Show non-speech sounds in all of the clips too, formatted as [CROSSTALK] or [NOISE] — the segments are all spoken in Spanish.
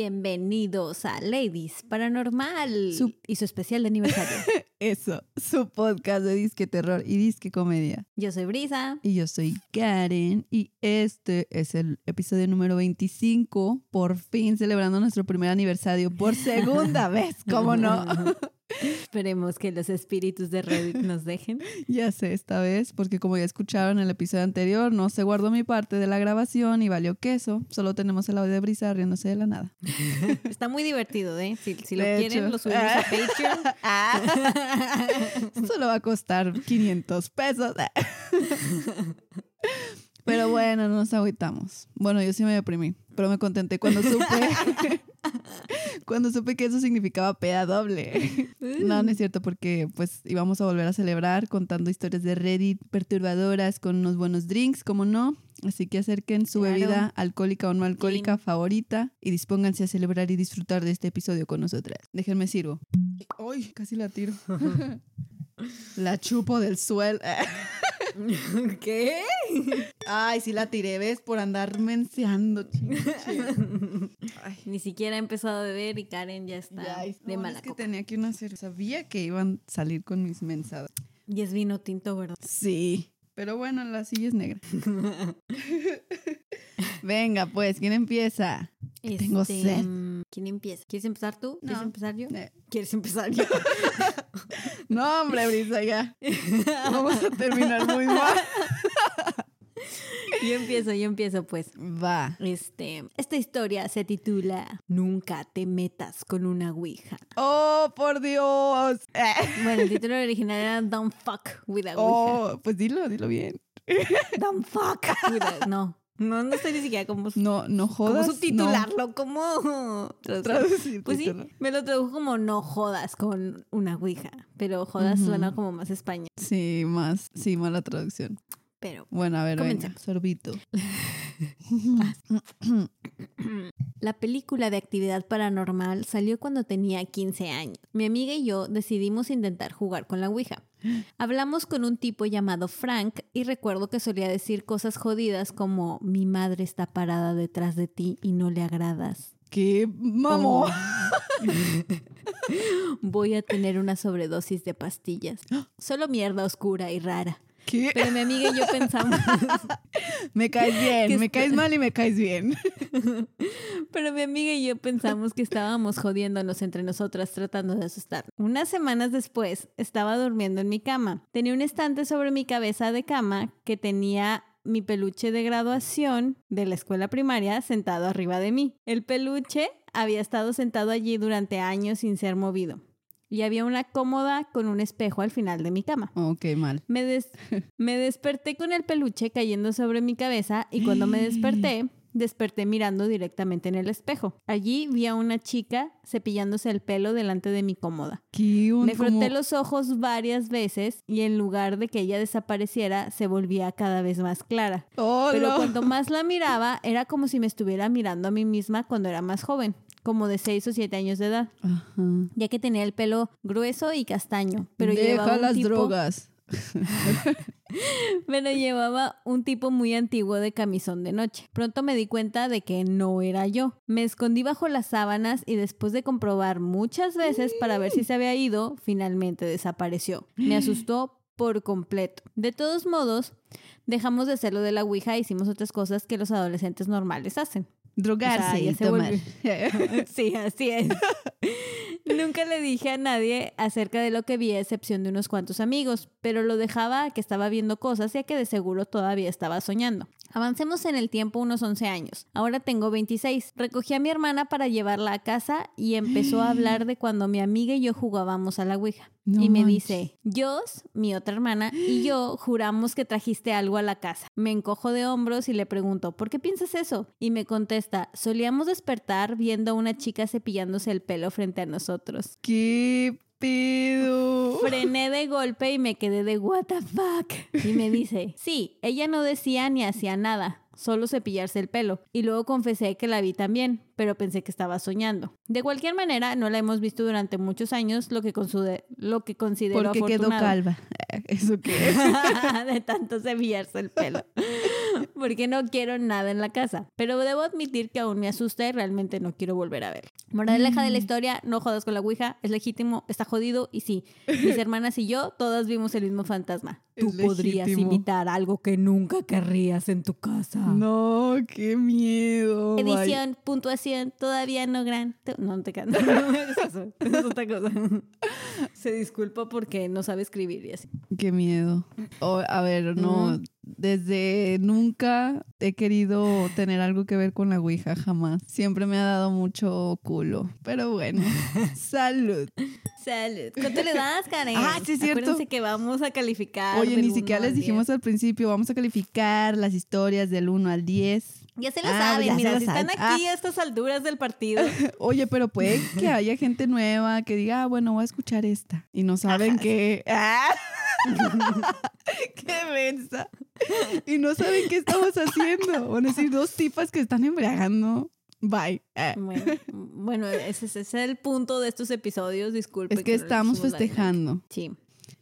Bienvenidos a Ladies Paranormal Su- y su especial de aniversario. [LAUGHS] Eso, su podcast de disque terror y disque comedia. Yo soy Brisa. Y yo soy Karen y este es el episodio número 25, por fin celebrando nuestro primer aniversario por [LAUGHS] segunda vez, ¿cómo no? [LAUGHS] Esperemos que los espíritus de Reddit nos dejen. [LAUGHS] ya sé esta vez, porque como ya escucharon en el episodio anterior, no se guardó mi parte de la grabación y valió queso. Solo tenemos el audio de Brisa riéndose de la nada. [LAUGHS] Está muy divertido, ¿eh? Si, si lo De quieren, hecho. lo subimos a [LAUGHS] Patreon. Solo va a costar 500 pesos. Pero bueno, no nos agüitamos. Bueno, yo sí me deprimí, pero me contenté cuando supe [LAUGHS] cuando supe que eso significaba peda doble. No, no es cierto porque pues íbamos a volver a celebrar contando historias de Reddit perturbadoras con unos buenos drinks, como no. Así que acerquen su Claro. bebida alcohólica o no alcohólica favorita y dispónganse a celebrar y disfrutar de este episodio con nosotras. Déjenme sirvo. Uy, casi la tiro. [LAUGHS] La chupo del suelo. [LAUGHS] ¿Qué? Ay, sí la tiré, ¿ves? Por andar menseando. chinche. Ay, Ni siquiera ha empezado a beber y Karen ya está ya, de no, mala es que copa. tenía que una cerveza. Sabía que iban a salir con mis mensadas. Y es vino tinto, ¿verdad? Sí. Pero bueno, la silla es negra. [LAUGHS] Venga, pues, ¿quién empieza? Tengo Este, sed. mm, ¿Quién empieza? ¿Quieres empezar tú? ¿Quieres No. empezar yo? Eh, ¿Quieres empezar yo? [LAUGHS] No, hombre, Brisa, ya. [LAUGHS] Vamos a terminar muy mal. yo empiezo, yo empiezo pues. Va. Este, esta historia se titula Nunca te metas con una ouija. Oh, por Dios. [LAUGHS] Bueno, el título original era Don't fuck with a ouija. Oh, pues dilo, dilo bien. Don't fuck with a... No, no, no sé ni siquiera cómo, No, no cómo jodas. subtitularlo, cómo No. traducirlo. Traducir. Pues sí, me lo tradujo como no jodas con una ouija, pero jodas suena como más español. Sí, más, sí, mala traducción. Pero Bueno, a ver, venga, sorbito. [LAUGHS] [LAUGHS] La película de actividad paranormal salió cuando tenía 15 años. Mi amiga y yo decidimos intentar jugar con la Ouija. Hablamos con un tipo llamado Frank y recuerdo que solía decir cosas jodidas como mi madre está parada detrás de ti y no le agradas. ¡Qué mamó! O, [LAUGHS] Voy a tener una sobredosis de pastillas. Solo mierda oscura y rara. ¿Qué? Pero mi amiga y yo pensamos, [LAUGHS] Me caes bien, me está- caes mal y me caes bien. [LAUGHS] Pero mi amiga y yo pensamos que estábamos jodiéndonos entre nosotras tratando de asustar. Unas semanas después estaba durmiendo en mi cama. Tenía un estante sobre mi cabeza de cama que tenía mi peluche de graduación de la escuela primaria sentado arriba de mí. El peluche había estado sentado allí durante años sin ser movido. Y había una cómoda con un espejo al final de mi cama. Ok, mal. Me, des- [LAUGHS] me desperté con el peluche cayendo sobre mi cabeza y cuando me desperté, desperté mirando directamente en el espejo. Allí vi a una chica cepillándose el pelo delante de mi cómoda. ¿Qué un- Me froté como- los ojos varias veces y en lugar de que ella desapareciera, se volvía cada vez más clara. ¡Hola! Pero cuanto más la miraba, era como si me estuviera mirando a mí misma cuando era más joven, como de 6 o 7 años de edad, Ajá. ya que tenía el pelo grueso y castaño. Pero Deja llevaba un las tipo- drogas. [LAUGHS] Pero llevaba un tipo muy antiguo de camisón de noche. Pronto me di cuenta de que no era yo. Me escondí bajo las sábanas y después de comprobar muchas veces para ver si se había ido, finalmente desapareció. Me asustó por completo. De todos modos, dejamos de hacer lo de la Ouija e hicimos otras cosas que los adolescentes normales hacen. Drogarse O sea, y tomar. Sí, así es. Nunca le dije a nadie acerca de lo que vi, a excepción de unos cuantos amigos, pero lo dejaba a que estaba viendo cosas y a que de seguro todavía estaba soñando. Avancemos en el tiempo unos 11 años. Ahora tengo 26. Recogí a mi hermana para llevarla a casa y empezó a hablar de cuando mi amiga y yo jugábamos a la Ouija. No y me manches. dice, Jos, mi otra hermana, y yo juramos que trajiste algo a la casa. Me encojo de hombros y le pregunto, ¿por qué piensas eso? Y me contesta, solíamos despertar viendo a una chica cepillándose el pelo frente a nosotros. ¡Qué pedo! Frené de golpe y me quedé de what the fuck. Y me dice, [LAUGHS] sí, ella no decía ni hacía nada, solo cepillarse el pelo. Y luego confesé que la vi también, pero pensé que estaba soñando. De cualquier manera, no la hemos visto durante muchos años, lo que, lo que considero Porque quedó afortunado. calva. ¿Eso qué es? [LAUGHS] de tanto cepillarse el pelo. porque no quiero nada en la casa. Pero debo admitir que aún me asusta y realmente no quiero volver a ver. Moraleja de la historia, no jodas con la Ouija, es legítimo, está jodido y sí, mis hermanas y yo todas vimos el mismo fantasma. Tú Es podrías legítimo. imitar algo que nunca querrías en tu casa. No, qué miedo. vaya. Todavía no gran. No, no te canto. [LAUGHS] No eso. Es otra cosa. [LAUGHS] Se disculpa porque no sabe escribir y así. Qué miedo. O, a ver, no. Desde nunca he querido tener algo que ver con la Ouija, jamás. Siempre me ha dado mucho culo. Pero bueno, [LAUGHS] salud. Salud. ¿Cuánto le das, Karen? Ah, sí, es cierto. Acuérdense que vamos a calificar. Oye, ni siquiera les dijimos 10. al principio, vamos a calificar las historias del 1 al 10. Ya se lo Ah, saben, mira, lo si están aquí a estas alturas del partido. [LAUGHS] Oye, pero puede que haya gente nueva que diga, ah, bueno, voy a escuchar esta. Y no saben Ajá. que... [LAUGHS] ¡Ah! ¡Qué mensa! [LAUGHS] Y no saben qué estamos haciendo. Van a decir dos tipas que están embriagando. Bye. Ah. Bueno, bueno, ese, ese es el punto de estos episodios, disculpen. Es que estamos festejando. Sí,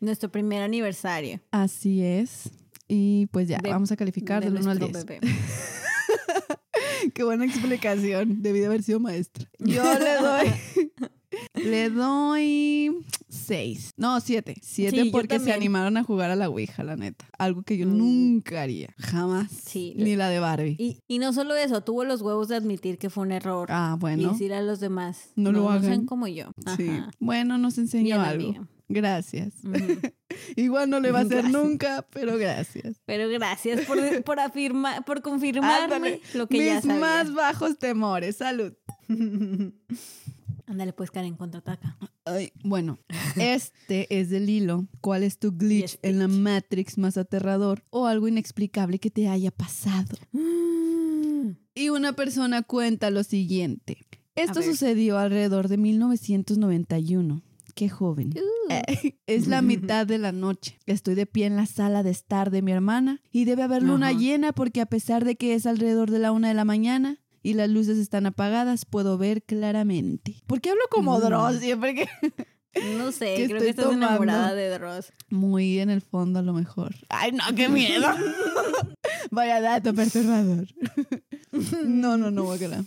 nuestro primer aniversario. Así es. Y pues ya, De- vamos a calificar de del 1 al nuestro 10. bebé. [LAUGHS] Qué buena explicación. Debí de haber sido maestra. Yo le doy. [LAUGHS] le doy 6. No, 7. 7 Sí, yo porque se animaron a jugar a la Ouija, la neta. Algo que yo Mm. nunca haría. Jamás. Sí, Ni la de Barbie. Y, y no solo eso, tuvo los huevos de admitir que fue un error. ah, Y bueno. decir a los demás. No lo sean hagan". como yo. Sí. Bueno, nos enseñó algo. amiga. Gracias. [LAUGHS] Igual no le va a hacer Gracias. nunca, pero gracias. Pero gracias por, por afirmar, por confirmarme Ándale. lo que ya Mis sabía. más bajos temores. Salud. [LAUGHS] Ándale, pues Karen, contraataca. Ay, bueno, este es del hilo. ¿Cuál es tu glitch en la Matrix más aterrador o algo inexplicable que te haya pasado? Y una persona cuenta lo siguiente. Esto sucedió alrededor de 1991. Qué joven. Uh. Eh, es la [LAUGHS] mitad de la noche. Estoy de pie en la sala de estar de mi hermana y debe haber luna llena porque a pesar de que es alrededor de la una de la mañana y las luces están apagadas, puedo ver claramente. ¿Por qué hablo como Mm. Dross siempre que [LAUGHS] No sé, [LAUGHS] ¿Qué creo que estás tomando? enamorada de Dross. muy en el fondo a lo mejor? Ay, no, qué miedo. [LAUGHS] Vaya dato perturbador. no, no, no, guacala.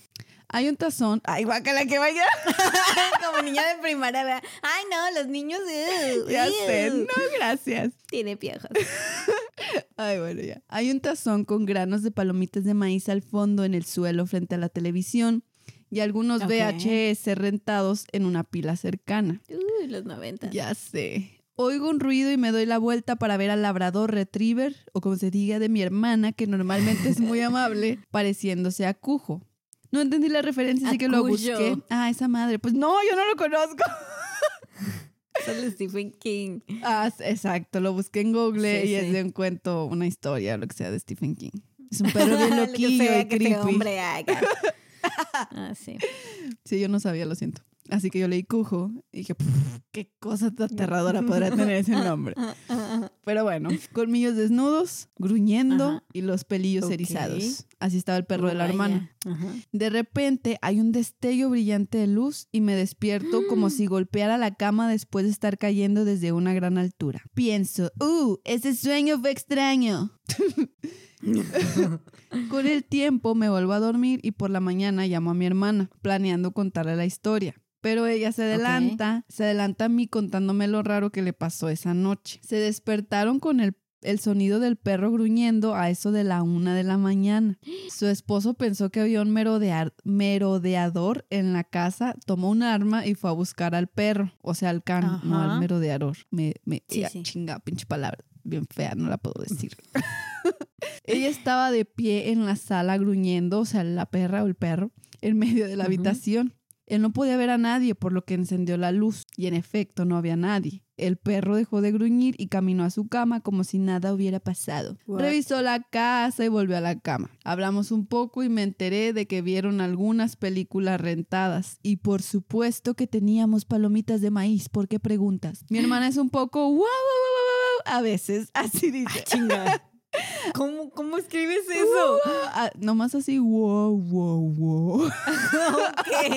Hay un tazón. Ay, guacala, que vaya. [LAUGHS] Como niña de primaria. ¿verdad? Ay, no, los niños. Ya sé, no, gracias. Tiene piojos. [LAUGHS] Ay, bueno, ya. Hay un tazón con granos de palomitas de maíz al fondo en el suelo frente a la televisión y algunos. VHS rentados en una pila cercana. Uy, los 90. Ya sé. Oigo un ruido y me doy la vuelta para ver al labrador retriever, o como se diga de mi hermana, que normalmente es muy amable, [LAUGHS] pareciéndose a Cujo. No entendí la referencia, así que lo busqué. Ah, esa madre. Pues no, yo no lo conozco. [LAUGHS] Solo Stephen King. Ah, exacto, lo busqué en Google Sí, y es de un cuento, una historia, lo que sea de Stephen King. Es un perro bien [LAUGHS] Lo que loquillo sea y que este creepy. hombre haga. [LAUGHS] Ah, sí. Sí, yo no sabía, lo siento. Así que yo leí Cujo y dije, "Puf, qué cosa tan aterradora podrá tener ese [LAUGHS] nombre. Pero bueno, colmillos desnudos, gruñendo Ajá. y los pelillos erizados. Así estaba el perro de la hermana. Ajá. De repente hay un destello brillante de luz y me despierto como si [GASPS] golpeara la cama después de estar cayendo desde una gran altura. Pienso, ¡uh! Ese sueño fue extraño. [LAUGHS] Con el tiempo me vuelvo a dormir y por la mañana llamo a mi hermana, planeando contarle la historia. Pero ella se adelanta, se adelanta a mí contándome lo raro que le pasó esa noche. Se despertaron con el, el sonido del perro gruñendo a eso de la una de la mañana. Su esposo pensó que había un merodear- merodeador en la casa, tomó un arma y fue a buscar al perro, o sea, al can, no al merodeador. Me, me, Sí, chinga, pinche palabra, bien fea, no la puedo decir. [LAUGHS] Ella estaba de pie en la sala gruñendo, o sea, la perra o el perro, en medio de la habitación. Él no podía ver a nadie, por lo que encendió la luz, y en efecto no había nadie. El perro dejó de gruñir y caminó a su cama como si nada hubiera pasado. What? Revisó la casa y volvió a la cama. Hablamos un poco y me enteré de que vieron algunas películas rentadas. Y por supuesto que teníamos palomitas de maíz. ¿Por qué preguntas? Mi hermana es un poco wow, wow, wow, wow, wow, a veces, así dice. Chinga. [LAUGHS] ¿Cómo, ¿Cómo escribes eso? Ah, nomás así, wow, wow, wow. ok.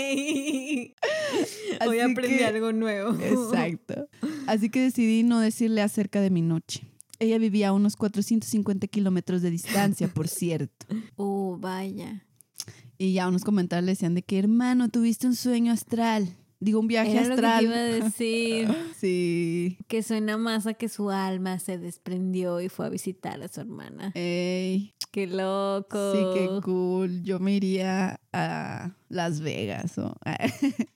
Hoy aprendí que- algo nuevo. Exacto. Así que decidí no decirle acerca de mi noche. Ella vivía a unos 450 kilómetros de distancia, por [LAUGHS] cierto. Oh, vaya. Y ya unos comentarios le decían de que, hermano, tuviste un sueño astral. Digo, un viaje Era lo que te astral. iba a decir. [LAUGHS] Sí. que suena más a que su alma se desprendió y fue a visitar a su hermana. Ey, ¡Qué loco! sí, qué cool. Yo me iría a Las Vegas o... [LAUGHS]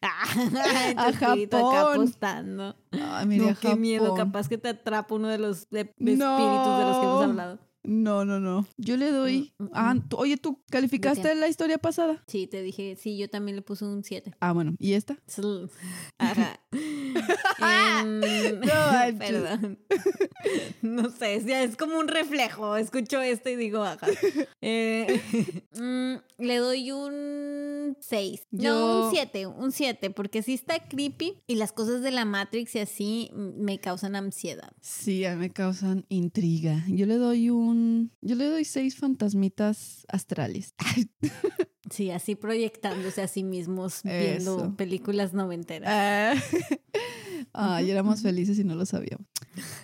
A acá Japón. apostando. Ay, me iría No, a qué miedo. Japón. Capaz que te atrapa uno de los de- espíritus de los que hemos hablado. No, no, no. Yo le doy... Mm, mm, Ah, mm. tú- oye, ¿tú calificaste la historia pasada? Sí, te dije, sí, yo también le puse un 7. Ah, bueno. ¿Y esta? [LAUGHS] Ajá. [LAUGHS] Em, [LAUGHS] manches. perdón. No sé, es, es como un reflejo. Escucho esto y digo, ajá. Eh, mm, le doy un 6. No, Yo- un 7, un 7, porque sí está creepy y las cosas de la Matrix y así me causan ansiedad. Sí, me causan intriga. Yo le doy un... Yo le doy seis fantasmitas astrales. [LAUGHS] Sí, así proyectándose a sí mismos viendo Eso. películas noventeras. Ah, [LAUGHS] Ay, éramos felices y no lo sabíamos.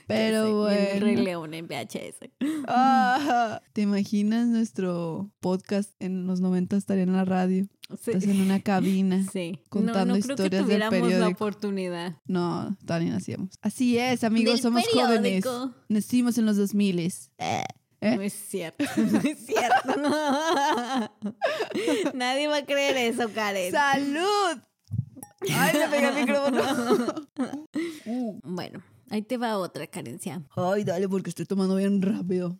Pero sé, viendo el Rey bueno. León en VHS. [LAUGHS] Ah, ¿Te imaginas nuestro podcast en los 90 estaría en la radio? Sí. Estás en una cabina. Sí. contando no, no creo historias que del la oportunidad. No, todavía nacíamos. Así es, amigos, somos jóvenes. Nacimos en los 2000 ¿Eh? [LAUGHS] No es cierto, no es cierto. Nadie va a creer eso, Karen. ¡Salud! ¡Ay, le pegué al micrófono! [LAUGHS] Bueno, ahí te va otra carencia. Ay, dale, porque estoy tomando bien rápido.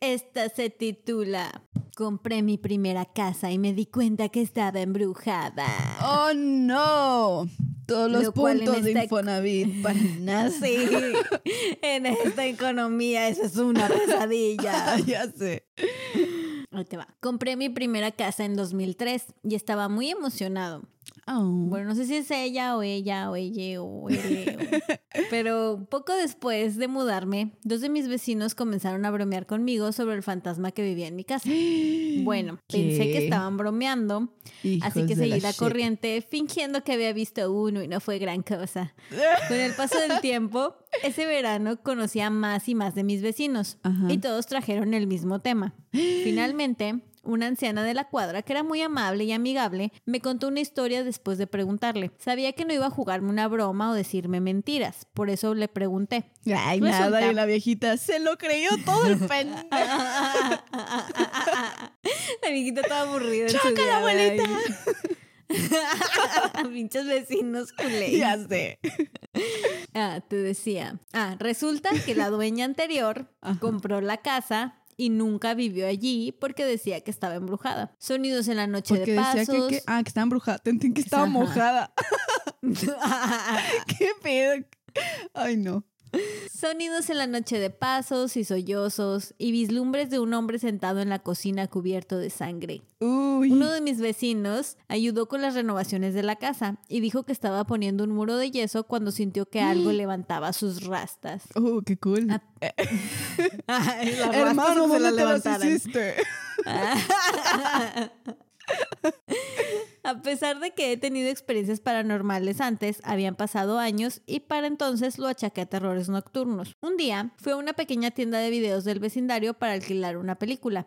Esta se titula Compré mi primera casa y me di cuenta que estaba embrujada. ¡Oh, no! Todos los Lo puntos de Infonavit [LAUGHS] para nada. [LAUGHS] Sí, en esta economía eso es una pesadilla. [LAUGHS] ya sé. Ahí te va. Compré mi primera casa en 2003 y estaba muy emocionado. Oh. Bueno, no sé si es ella o ella o ella o él. o- [LAUGHS] Pero poco después de mudarme, dos de mis vecinos comenzaron a bromear conmigo sobre el fantasma que vivía en mi casa. [GASPS] Bueno, pensé que estaban bromeando, así que seguí la corriente fingiendo que había visto uno y no fue gran cosa. [LAUGHS] Con el paso del tiempo, ese verano conocí a más y más de mis vecinos Ajá. y todos trajeron el mismo tema. [GASPS] Finalmente, una anciana de la cuadra, que era muy amable y amigable, me contó una historia después de preguntarle. Sabía que no iba a jugarme una broma o decirme mentiras, por eso le pregunté. Ay, Resulta- nada, y la viejita se lo creyó todo el pendejo. [LAUGHS] la viejita estaba aburrida. ¡Chócala, día, abuelita! [LAUGHS] Pinches vecinos culés. ya sé. Ah, te decía. Ah, resulta que la dueña anterior Ajá. compró la casa y nunca vivió allí porque decía que estaba embrujada. Sonidos en la noche Porque de decía pasos. que, que- ah, que estaba embrujada. Te entendí que estaba Ajá. mojada. [LAUGHS] [LAUGHS] ¿Qué pedo? Ay, no. Sonidos en la noche de pasos y sollozos y vislumbres de un hombre sentado en la cocina cubierto de sangre. Uy. Uno de mis vecinos ayudó con las renovaciones de la casa y dijo que estaba poniendo un muro de yeso cuando sintió que algo [GASPS] levantaba sus rastas. Oh, qué cool. Ah, [LAUGHS] [LAUGHS] las rastas Hermano, que se ¿dónde las te las levantaran. hiciste? [LAUGHS] A pesar de que he tenido experiencias paranormales antes, habían pasado años y para entonces lo achaqué a terrores nocturnos. Un día fui a una pequeña tienda de videos del vecindario para alquilar una película.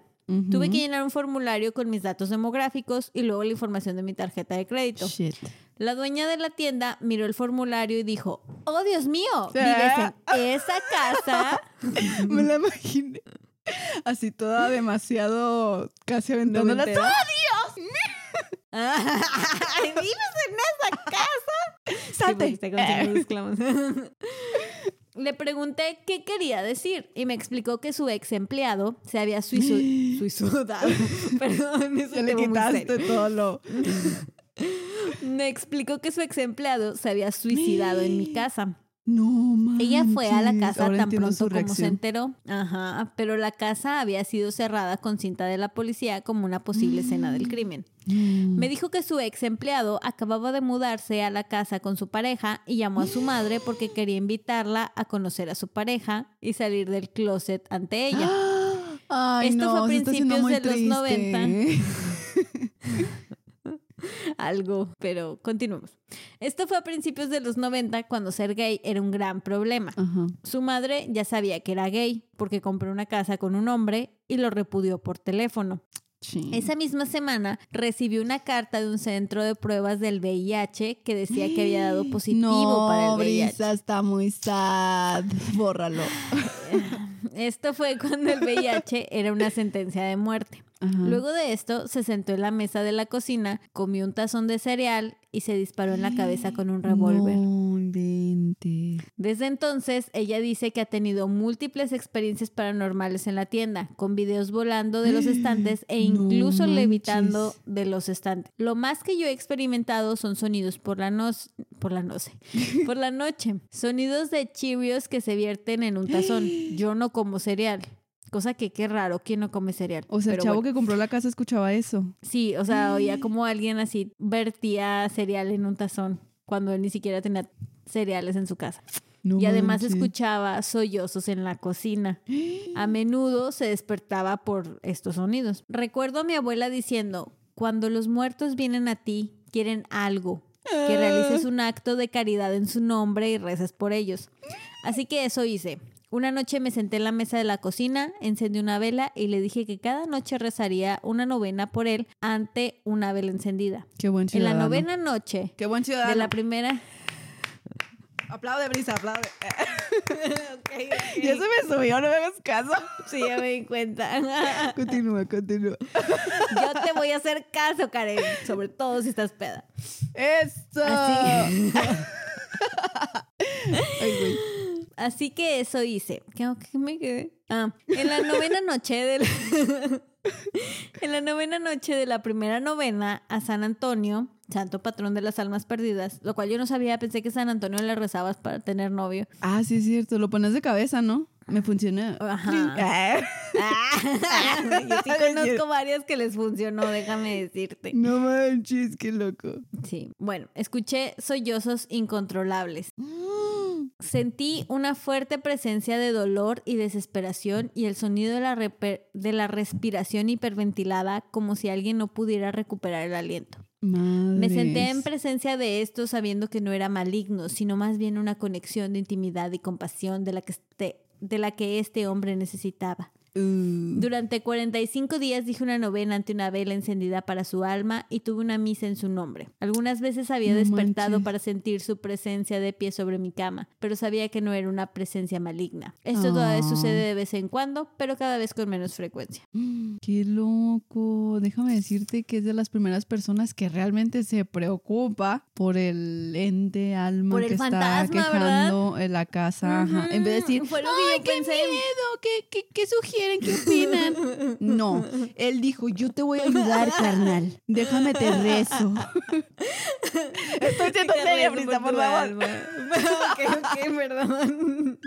Tuve que llenar un formulario con mis datos demográficos y luego la información de mi tarjeta de crédito. Shit. La dueña de la tienda miró el formulario y dijo, ¡Oh, Dios mío! ¿Vives en [LAUGHS] esa casa? Me la imaginé. Así toda demasiado casi aventándola. Noventera. ¡Oh, [LAUGHS] ¿Vives en esa casa? ¡Salte! Sí. [LAUGHS] Le pregunté qué quería decir y me explicó que su ex empleado se había suizo- [GASPS] suicidado. [LAUGHS] Perdón, eso Ya le quitaste todo lo. Me explicó que su ex empleado se había suicidado en mi [GASPS] casa. No, manches. Ella fue a la casa Ahora tan pronto como se enteró. Ajá, pero la casa había sido cerrada con cinta de la policía como una posible escena del crimen. Mm. Me dijo que su ex empleado acababa de mudarse a la casa con su pareja y llamó a su [GASPS] madre porque quería invitarla a conocer a su pareja y salir del closet ante ella. [GASPS] Ay, Esto no, fue a principios de los triste. 90. [LAUGHS] [LAUGHS] algo, pero continuemos. Esto fue a principios de los 90 cuando ser gay era un gran problema. Su madre ya sabía que era gay porque compró una casa con un hombre y lo repudió por teléfono. Sí. Esa misma semana recibió una carta de un centro de pruebas del VIH que decía que había dado [GASPS] positivo no, para el VIH. Brisa está muy sad. [LAUGHS] Bórralo. [LAUGHS] Esto fue cuando el VIH era una sentencia de muerte. Ajá. Luego de esto, se sentó en la mesa de la cocina, comió un tazón de cereal y se disparó en la cabeza con un revólver. No. Desde entonces, ella dice que ha tenido múltiples experiencias paranormales en la tienda, con videos volando de los [GASPS] estantes e incluso levitando de los estantes. Lo más que yo he experimentado son sonidos por la noche, por la noche, [LAUGHS] por la noche, sonidos de Cheerios que se vierten en un tazón. [GASPS] Yo no como cereal. Cosa que qué raro, ¿quién no come cereal? O sea, el chavo bueno. que compró la casa escuchaba eso. [LAUGHS] Sí, o sea, oía [GASPS] como alguien así vertía cereal en un tazón cuando él ni siquiera tenía cereales en su casa. No y además escuchaba sollozos en la cocina. [GASPS] A menudo se despertaba por estos sonidos. Recuerdo a mi abuela diciendo, cuando los muertos vienen a ti, quieren algo, que realices un acto de caridad en su nombre y reces por ellos. Así que eso hice. Una noche me senté en la mesa de la cocina, encendí una vela y le dije que cada noche rezaría una novena por él ante una vela encendida. Qué buen En la ciudadano. novena noche Qué buen ciudadano. de la primera... Aplaude, Brisa, aplaude. [LAUGHS] Ya se me subió, no me hagas caso. Sí, ya me di cuenta. [LAUGHS] Continúa, continúa. Yo te voy a hacer caso, Karen. Sobre todo si estás peda. ¡Eso! Así. [LAUGHS] Ay, güey. Así que eso hice. ¿Qué, qué me quedé? Ah, en la novena noche del... [LAUGHS] en la novena noche de la primera novena a San Antonio, santo patrón de las almas perdidas, lo cual yo no sabía, pensé que San Antonio le rezabas para tener novio. Ah, sí es cierto. Lo pones de cabeza, ¿no? Me funciona. Ajá. Ah, [LAUGHS] yo sí conozco varias que les funcionó, déjame decirte. No manches, qué loco. Sí, bueno, escuché sollozos incontrolables. Sentí una fuerte presencia de dolor y desesperación y el sonido de la, de la respiración hiperventilada como si alguien no pudiera recuperar el aliento. Me senté en presencia de esto sabiendo que no era maligno, sino más bien una conexión de intimidad y compasión de la que este, de la que este hombre necesitaba. Uh, Durante 45 días dije una novena ante una vela encendida para su alma y tuve una misa en su nombre. Algunas veces había No despertado manches. para sentir su presencia de pie sobre mi cama, pero sabía que no era una presencia maligna. Esto todavía Ah. sucede de vez en cuando, pero cada vez con menos frecuencia. [GASPS] qué loco. Déjame decirte que es de las primeras personas que realmente se preocupa por el ente alma Por el que está fantasma, quejando en la casa. ajá. En vez de decir, Ujú, fue lo que ¡ay, yo qué pensé". miedo! ¿Qué, qué, qué sugieren? ¿Qué opinan? No, él dijo, yo te voy a ayudar, carnal. Déjame te rezo. [LAUGHS] Estoy siendo seria, Brisa, por favor. [LAUGHS] [LAUGHS] ok, ok, perdón.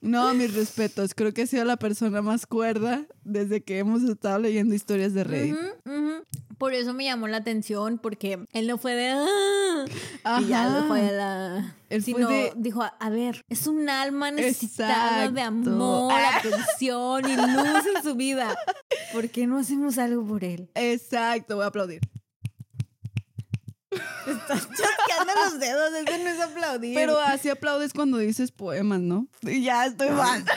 No, mis respetos. Creo que he sido la persona más cuerda desde que hemos estado leyendo historias de Reddit. Ujú, ujú. Por eso me llamó la atención, porque él no fue de... "Ah", y ya no fue de la... Él sino de- dijo, a ver, es un alma necesitada de amor, Ah. atención y luz en su vida. [LAUGHS] ¿Por qué no hacemos algo por él? Exacto, voy a aplaudir. [LAUGHS] Estás chasqueando los dedos, eso no es aplaudir. Pero así aplaudes cuando dices poemas, ¿no? Y ya estoy mal. [LAUGHS]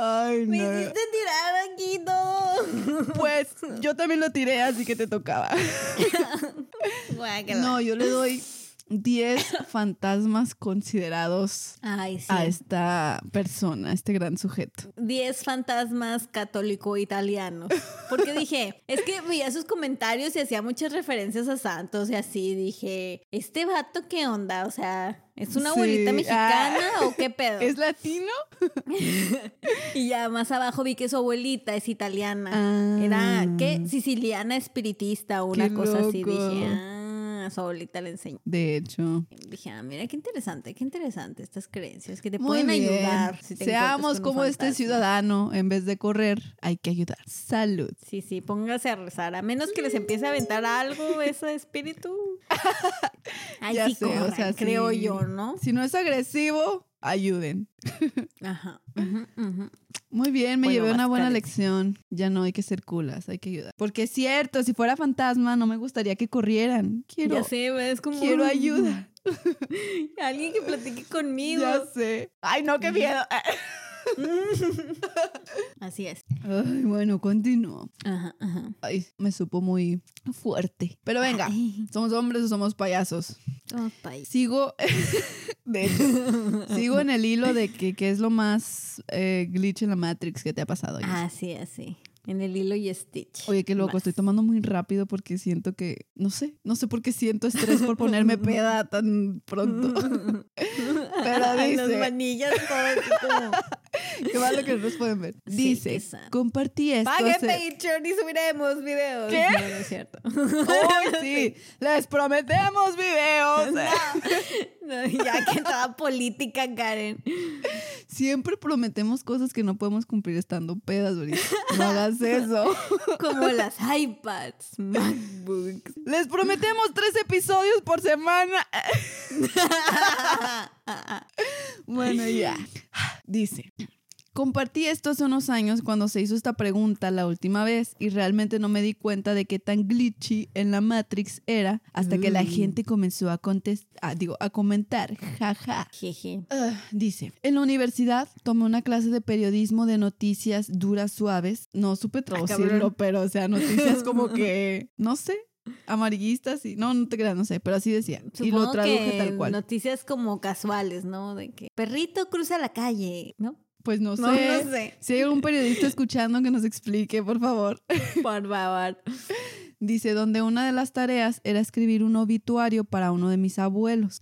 Ay, me no. hiciste tirar aquí todo. [LAUGHS] Pues yo también lo tiré, así que te tocaba. [LAUGHS] No, yo le doy 10 [LAUGHS] fantasmas considerados Ay, sí. a esta persona, a este gran sujeto. 10 fantasmas católico-italianos. Porque dije, es que veía sus comentarios y hacía muchas referencias a santos y así. Dije, ¿este vato qué onda? O sea, ¿es una Sí. abuelita mexicana Ah. o qué pedo? ¿Es latino? [LAUGHS] Y ya más abajo vi que su abuelita es italiana. Ah. Era, ¿qué? Siciliana espiritista o una Qué cosa así. Dije, ah, su abuelita le enseñó. De hecho. Dije, ah, mira qué interesante, qué interesante estas creencias que te Muy pueden bien. ayudar. si te encuentras Seamos como este ciudadano. En vez de correr, hay que ayudar. Salud. Sí, sí, póngase a rezar. A menos que les empiece a aventar algo ese espíritu. [LAUGHS] Ay, Ya sí, sé, o sea, creo sí. yo, ¿no? Si no es agresivo, ayuden. [LAUGHS] Ajá. ujú, ujú. Muy bien, me Bueno, llevé una buena lección. Ya no hay que ser culas, hay que ayudar. Porque es cierto, si fuera fantasma, no me gustaría que corrieran. Quiero, Ya sé, es como... quiero ayuda. [LAUGHS] Alguien que platique [LAUGHS] conmigo. Ya sé. Ay, no, qué miedo. [LAUGHS] [LAUGHS] Así es. Ay, bueno, continúo. Ajá, ajá. Ay, me supo muy fuerte. Pero venga, Ay, ¿somos hombres o somos payasos? somos país. Sigo, [LAUGHS] de hecho, sigo en el hilo de que qué es lo más eh, glitch en la Matrix que te ha pasado. Así, así. En el hilo y Stitch. Oye, qué loco, estoy tomando muy rápido porque siento que, no sé, no sé por qué siento estrés por ponerme [LAUGHS] peda tan pronto. Pero Ay, Las dice- manillas todo así como... Qué malo que no nos pueden ver. Dice, compartí esto. Pague hace- Patreon y subiremos videos. ¿Qué? No, no es cierto. ¡Uy, [LAUGHS] sí! ¡Les prometemos videos! [LAUGHS] No, ya que toda política, Karen. Siempre prometemos cosas que no podemos cumplir estando pedas, ahorita. No hagas eso. [LAUGHS] Como las iPads, MacBooks. Les prometemos tres episodios por semana. Bueno, ya. Dice. Compartí esto hace unos años cuando se hizo esta pregunta la última vez y realmente no me di cuenta de qué tan glitchy en la Matrix era hasta que la Mm. gente comenzó a contestar, digo, a comentar, jaja. Jeje. Ah, dice, en la universidad tomé una clase de periodismo de noticias duras, suaves. No supe traducirlo, cabrón. pero o sea, noticias como [LAUGHS] que, no sé, amarillistas y no, no te creas, no sé, pero así decía. y lo traduje que tal cual. Noticias como casuales, ¿no? De que perrito cruza la calle, ¿no? Pues no sé. No, no sé. Si hay algún periodista escuchando que nos explique, por favor. [LAUGHS] Por favor. Dice, donde una de las tareas era escribir un obituario para uno de mis abuelos.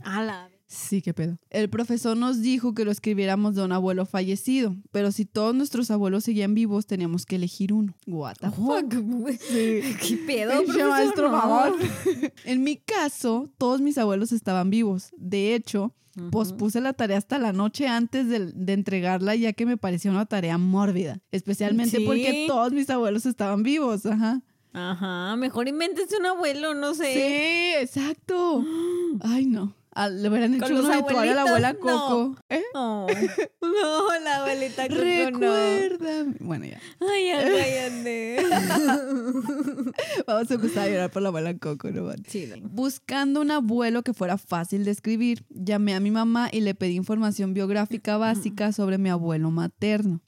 Sí, qué pedo. El profesor nos dijo que lo escribiéramos de un abuelo fallecido, pero si todos nuestros abuelos seguían vivos, teníamos que elegir uno. What the fuck? Sí. [LAUGHS] ¿Qué pedo, Pinche profesor? maestro No. [LAUGHS] En mi caso, todos mis abuelos estaban vivos. De hecho, pospuse la tarea hasta la noche antes de, de entregarla, ya que me parecía una tarea mórbida. Especialmente Sí. porque todos mis abuelos estaban vivos. Ajá. Ajá, mejor inventes un abuelo, no sé. Sí, exacto. [GASPS] Ay, no. Ah, le hubieran hecho un obituario a la abuela Coco. ¿Eh? Oh, [LAUGHS] no, la abuelita Coco no. Recuerda. Bueno, ya. Ay, cállate. [LAUGHS] Vamos a empezar a llorar por la abuela Coco, ¿no? Sí, no. Buscando un abuelo que fuera fácil de escribir, llamé a mi mamá y le pedí información biográfica básica sobre mi abuelo materno.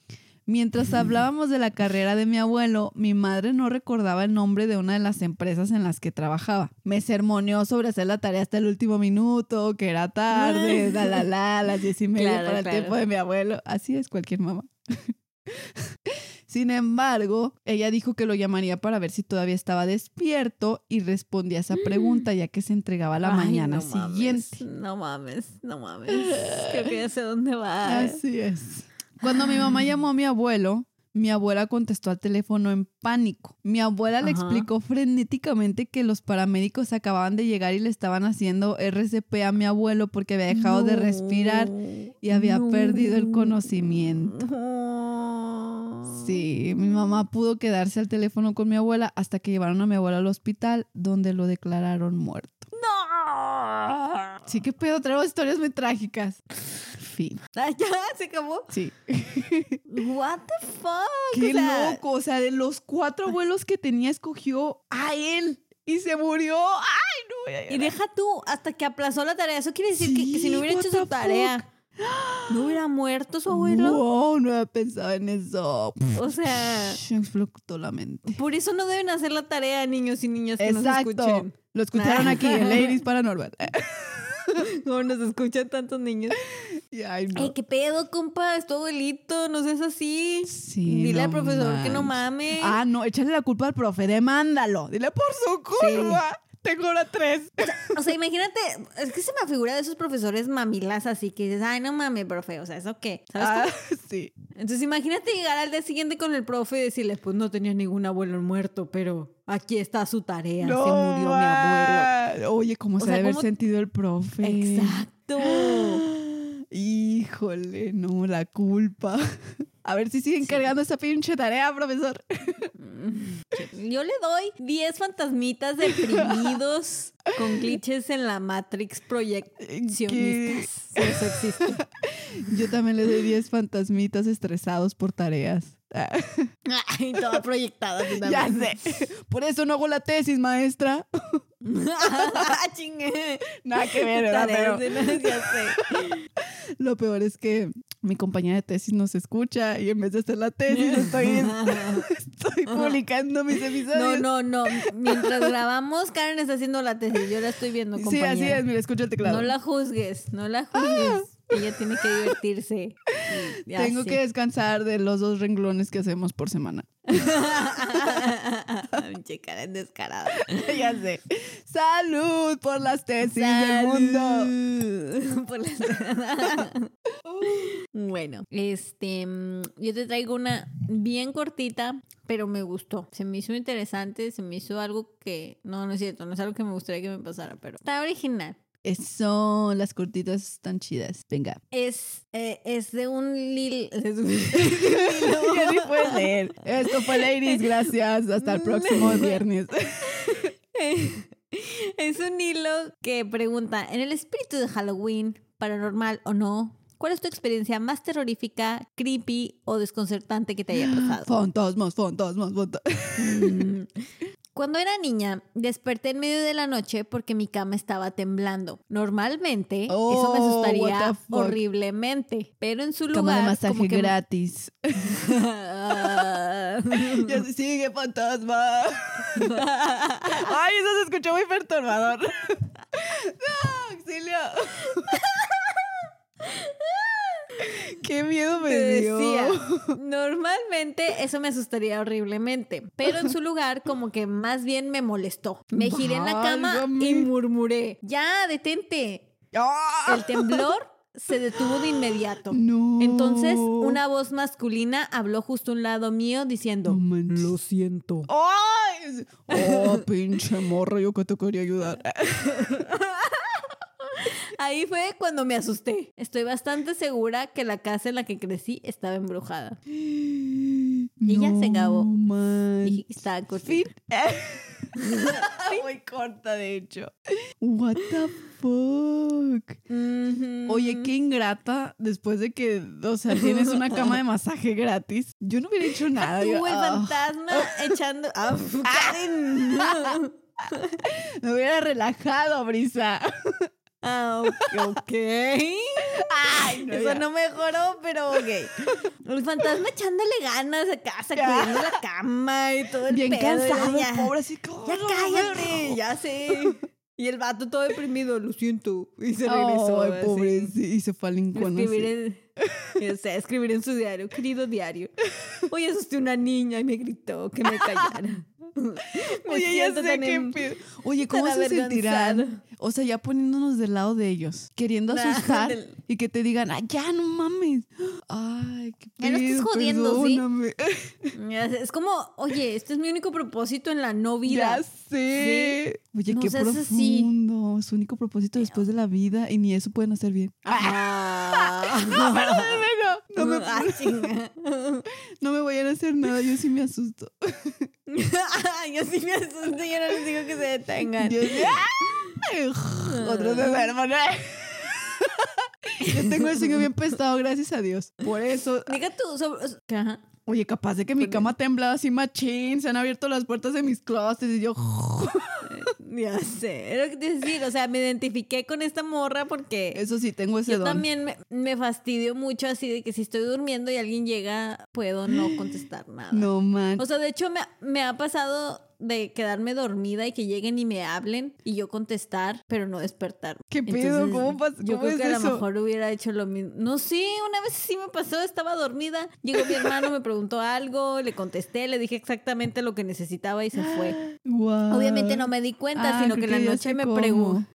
Mientras hablábamos de la carrera de mi abuelo, mi madre no recordaba el nombre de una de las empresas en las que trabajaba. Me sermoneó sobre hacer la tarea hasta el último minuto, que era tarde, la la la, las diez y media Claro, para el tiempo de mi abuelo. Así es cualquier mamá. [LAUGHS] Sin embargo, ella dijo que lo llamaría para ver si todavía estaba despierto y respondía a esa pregunta ya que se entregaba la Ay, mañana no mames, siguiente. no mames, no mames. Creo que ya sé dónde va. Así es. Cuando mi mamá llamó a mi abuelo, mi abuela contestó al teléfono en pánico. Mi abuela le explicó frenéticamente que los paramédicos acababan de llegar y le estaban haciendo RCP a mi abuelo porque había dejado de respirar y había perdido el conocimiento. No. Sí, mi mamá pudo quedarse al teléfono con mi abuela hasta que llevaron a mi abuela al hospital donde lo declararon muerto. Sí, qué pedo, traigo historias muy trágicas. Fin. [LAUGHS] Ah, ya se acabó. Sí. What the fuck? Qué O sea, loco. O sea, de los cuatro abuelos que tenía, escogió a él y se murió. ¡Ay, no voy a Y deja tú hasta que aplazó la tarea. Eso quiere decir que- que, si no hubiera hecho su tarea, ¿no hubiera muerto su abuelo? Wow, no había pensado en eso. O sea, explotó la mente. por eso no deben hacer la tarea, niños y niñas que nos Exacto. escuchen. Lo escucharon aquí en Ladies [LAUGHS] Paranormal. [LAUGHS] [LAUGHS] Como nos escuchan tantos niños. [LAUGHS] Ay, ¿qué pedo, compa? Es tu abuelito, no seas así. Sí, Dile al profesor que no manches. mame. Ah, no, échale la culpa al profe, demándalo. Dile por su culpa. Tengo ahora tres. O sea, imagínate, es que se me figura de esos profesores mamilas así que dices, ay, no mames, profe, o sea, ¿eso qué? ¿Sabes Ah, cómo? [LAUGHS] sí. Entonces imagínate llegar al día siguiente con el profe y decirle, pues no tenía ningún abuelo muerto, pero aquí está su tarea, se murió mi abuelo. Oye, ¿cómo O se sea, debe haber ¿cómo- sentido el profe? Exacto. [GASPS] Híjole, no, la culpa. [LAUGHS] A ver si siguen cargando esa pinche tarea, profesor. Yo le doy 10 fantasmitas deprimidos [LAUGHS] con glitches en la Matrix proyeccionistas. Eso existe. [LAUGHS] Yo también le doy 10 fantasmitas estresados por tareas. [LAUGHS] Ay, toda proyectada. Ya sé. Por eso no hago la tesis, maestra. Chingue. Nada que ver, ¿verdad? Tareas Pero no- ya sé. lo peor es que mi compañera de tesis nos escucha y en vez de hacer la tesis estoy, [LAUGHS] [LAUGHS] estoy publicando mis No, episodios. no, no. Mientras grabamos, Karen está haciendo la tesis. Yo la estoy viendo, Sí, compañera. así es, mira, escucha el teclado. No la juzgues, no la juzgues. Ella tiene que divertirse. Ya Tengo que descansar de los dos renglones que hacemos por semana. [LAUGHS] Pinche Karen descarada. [LAUGHS] ya sé. Salud por las tesis del mundo. Por la- [LAUGHS] bueno, este, mm, yo te traigo una bien cortita, pero me gustó. Se me hizo interesante, se me hizo algo que, no, no es cierto, no es algo que me gustaría que me pasara, pero está original. Eso, las cortitas están chidas. Venga. Es, eh, es de un lil... [LAUGHS] es un- ya ni puedes leer. Esto fue Ladies, gracias. Hasta el próximo [LAUGHS] viernes. [LAUGHS] Es un hilo que pregunta, en el espíritu de Halloween, paranormal o no, ¿cuál es tu experiencia más terrorífica, creepy o desconcertante que te haya pasado? Fantasmas, fantasmas, fantasmas. Mm. Cuando era niña, desperté en medio de la noche porque mi cama estaba temblando. Normalmente, eso me Oh, asustaría horriblemente, pero en su lugar... Cama de masaje como que- gratis. [LAUGHS] [LAUGHS] Ya se sigue, fantasma. [LAUGHS] Ay, eso se escuchó muy perturbador. No, auxilio. [LAUGHS] Qué miedo me Te dio. decía, [LAUGHS] normalmente eso me asustaría horriblemente, pero en su lugar como que más bien me molestó. Me giré en la cama y murmuré, ya, detente. ¡Ah! El temblor se detuvo de inmediato. No. Entonces, una voz masculina habló justo a un lado mío diciendo, No lo siento. ¡Ay! [LAUGHS] Oh, pinche morro, yo que te quería ayudar. Ahí fue cuando me asusté. Estoy bastante segura que la casa en la que crecí estaba embrujada. Y ya se acabó. Y estaba cortita. [LAUGHS] Muy corta, de hecho. What the fuck. Oye, qué ingrata después de que, o sea, tienes una cama de masaje gratis. Yo no hubiera hecho nada. Tú, el ah, fantasma echando. ¡Ah, [LAUGHS] Karen! me hubiera relajado, Brisa. Ah, ok. ok. Ay, no, Eso ya. no mejoró, pero ok. El fantasma echándole ganas a casa, cuidando la cama y todo el Bien pedo. cansado, ya, pobre, así como. Ya cállate, ya sé. Y el vato todo deprimido, lo siento. Y se regresó. Ay, pobre, sí, y se fue al lincoln. Escribir en, sé, escribir en su diario, querido diario. Hoy asusté una niña y me gritó que me callara. [LAUGHS] Me Oye, ya sé tan qué en- pedo. Oye, ¿cómo tan se sentirán? O sea, ya poniéndonos del lado de ellos, queriendo Nah, [LAUGHS] asustar del- y que te digan, ay, ya no mames. Ay, qué Ya no estés pedo, jodiendo, ¿sí? perdóname. [LAUGHS] Sé, Es como, oye, este es mi único propósito en la no vida. Ya sé. Oye, No qué seas así. profundo. Su único propósito después de la vida y ni eso pueden hacer bien. Ah. No, no me, [LAUGHS] Ah, [LAUGHS] no me vayan a hacer nada, yo sí me asusto. [LAUGHS] Yo sí me asusto, yo no les digo que se detengan. Yo. Otro ¿no? Yo tengo el sueño bien pestado, gracias a Dios. Por eso, Diga tú sobre... Ajá. oye, capaz de que mi cama temblaba así machín, se han abierto las puertas de mis closets y yo... Ya sé, era lo que te iba a decir, o sea, me identifiqué con esta morra porque Eso sí, tengo ese yo don. también me, me fastidio mucho así de que si estoy durmiendo y alguien llega, puedo no contestar nada. No, man. O sea, de hecho me, me ha pasado de quedarme dormida y que lleguen y me hablen y yo contestar, pero no despertar. ¿Qué pedo? ¿Cómo pas- Yo creo es que a lo mejor hubiera hecho lo mismo. No sé, una vez sí me pasó, estaba dormida. Llegó mi hermano, me preguntó algo, le contesté, le dije exactamente lo que necesitaba y se fue. [GASPS] Obviamente no me di cuenta, Ah, sino que la noche me,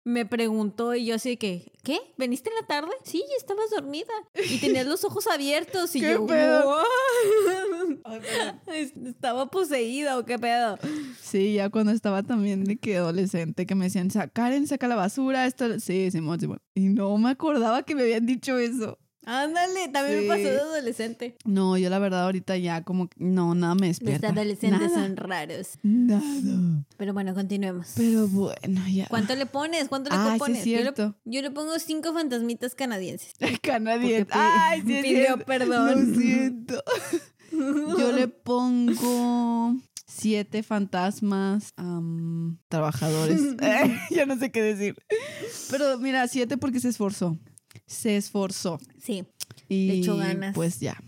me preguntó y yo así que, ¿qué? ¿Veniste en la tarde? Sí, ya estabas dormida. Y [LAUGHS] tenías los ojos abiertos y ¿Qué yo, pedo? [LAUGHS] ¿Estaba poseída o qué pedo? Sí, ya cuando estaba también de que adolescente, que me decían, "Sa- Karen, saca la basura, esto... Sí, Simón, Simón. Y no me acordaba que me habían dicho eso. Ándale, también me pasó de adolescente. No, yo la verdad ahorita ya como... No, nada me Los despierta. adolescentes Nada. son raros. Nada. Pero bueno, continuemos. Pero bueno, ya. ¿Cuánto le pones? ¿Cuánto le Ah, sí, Yo le- cierto. Yo, le, pongo cinco fantasmitas canadienses. [LAUGHS] Canadiense. Porque pi- Ay, sí, pidió perdón. Lo siento. [LAUGHS] Yo le pongo siete fantasmas trabajadores. [LAUGHS] ya no sé qué decir. Pero mira, siete porque se esforzó. Se esforzó. Sí, Y Le echó ganas. pues ya.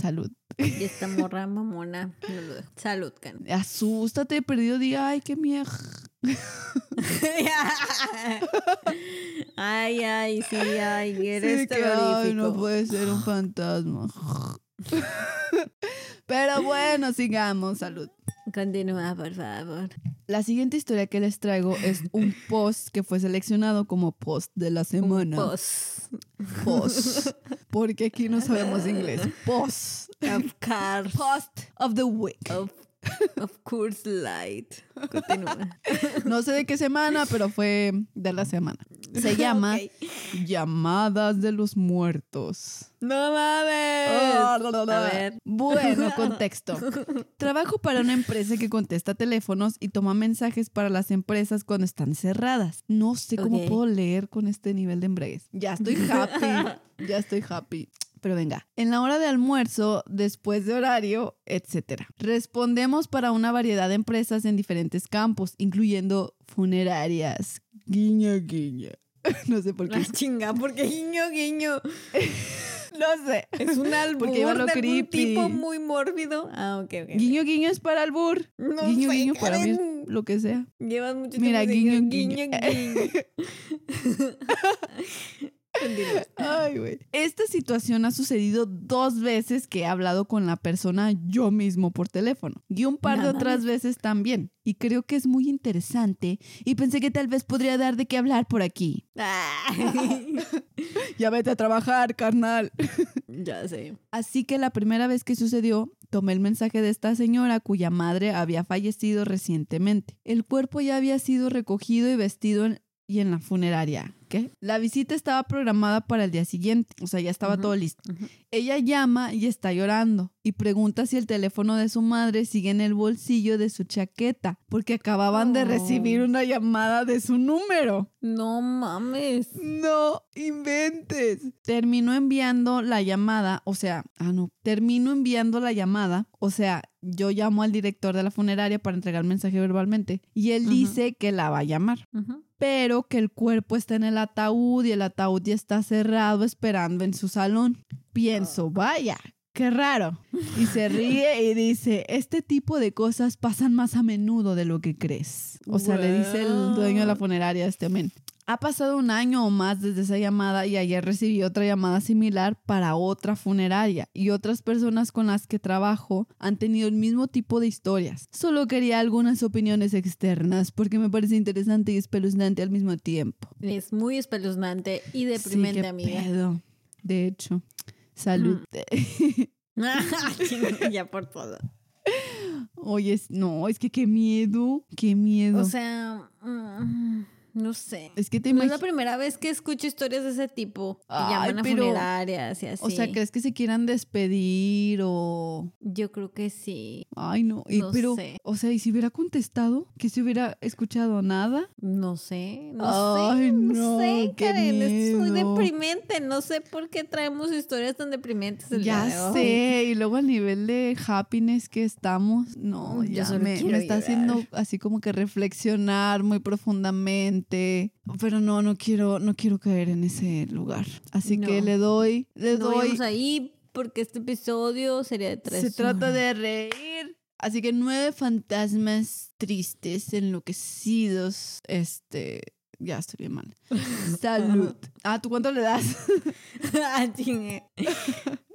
Salud. y esta [LAUGHS] morra mamona. Salud, can. Asústate, perdido día. Ay, qué mierda. [LAUGHS] ay, ay, sí, ay, eres Sí, que, ay, no puede ser un [LAUGHS] fantasma. Pero bueno, sigamos. Salud. Continúa, por favor. La siguiente historia que les traigo es un [LAUGHS] post que fue seleccionado como post de la semana. Pos. Post. [LAUGHS] Porque aquí no sabemos inglés. Post. Of course. Post of the week. Of, [LAUGHS] of course, light. Continúa. [LAUGHS] No sé de qué semana, pero fue de la semana. Se [LAUGHS] llama. Llamadas de los Muertos. No mames. A ver. Bueno, contexto. Trabajo para una empresa que contesta teléfonos y toma mensajes para las empresas cuando están cerradas. No sé cómo puedo leer con este nivel de embraguez. Ya estoy happy. ya estoy happy. Pero venga, en la hora de almuerzo, después de horario, etc. Respondemos para una variedad de empresas en diferentes campos, incluyendo funerarias. Guiño, guiño. [LAUGHS] No sé por qué. La chinga, porque guiño, guiño. [LAUGHS] No sé. Es un albur Porque iba lo de algún tipo muy mórbido. Ah, ok, ok. Guiño, guiño es para albur. No guiño, sé, guiño para mí es lo que sea. Llevas mucho Mira, tiempo guiño, diciendo guiño. guiño, guiño. [LAUGHS] Ay, güey. Esta situación ha sucedido dos veces que he hablado con la persona yo mismo por teléfono. Y un par de Nada otras veces también. Y creo que es muy interesante. Y pensé que tal vez podría dar de qué hablar por aquí. Ay. [LAUGHS] Ya vete a trabajar, carnal. ya sé. Así que la primera vez que sucedió, tomé el mensaje de esta señora cuya madre había fallecido recientemente. El cuerpo ya había sido recogido y vestido en- y en la funeraria. ¿Qué? La visita estaba programada para el día siguiente, o sea, ya estaba todo listo. Ella llama y está llorando y pregunta si el teléfono de su madre sigue en el bolsillo de su chaqueta, porque acababan de recibir una llamada de su número. No mames. No inventes. Terminó enviando la llamada, o sea, ah, no, terminó enviando la llamada, o sea, yo llamo al director de la funeraria para entregar el mensaje verbalmente y él dice que la va a llamar. Pero que el cuerpo está en el ataúd y el ataúd ya está cerrado esperando en su salón. Pienso, vaya. Qué raro. Y se ríe y dice, este tipo de cosas pasan más a menudo de lo que crees. O sea, le dice el dueño de la funeraria a este men. Ha pasado un año o más desde esa llamada y ayer recibí otra llamada similar para otra funeraria y otras personas con las que trabajo han tenido el mismo tipo de historias. Solo quería algunas opiniones externas porque me parece interesante y espeluznante al mismo tiempo. Es muy espeluznante y deprimente, sí, qué amiga. pedo. De hecho, salud. Chinga, [LAUGHS] [LAUGHS] ya por todo. Oye, no, es que qué miedo, qué miedo. O sea, mm, no sé. es que te No es la primera vez que escucho historias de ese tipo. Que Ay, llaman a pero- funerarias y así. O sea, ¿crees que se quieran despedir o...? Yo creo que sí. Ay, no. Y, No pero, sé. o sea, ¿y si hubiera contestado? ¿Que si hubiera escuchado nada? No sé, no Ay, sé. No, no, sé, qué Karen. Es muy deprimente. No sé por qué traemos historias tan deprimentes el día de Ya hoy. sé. Y luego al nivel de happiness que estamos, no, Yo ya solo me, me está haciendo así como que reflexionar muy profundamente. Pero no, no quiero, no quiero caer en ese lugar. Así que le doy, le No doy. ahí porque este episodio sería de tres Se trata de reír. Así que nueve fantasmas tristes, enloquecidos. Este. Ya estoy bien mal. [LAUGHS] Salud. Ah, ¿tú cuánto le das? [LAUGHS] Ah.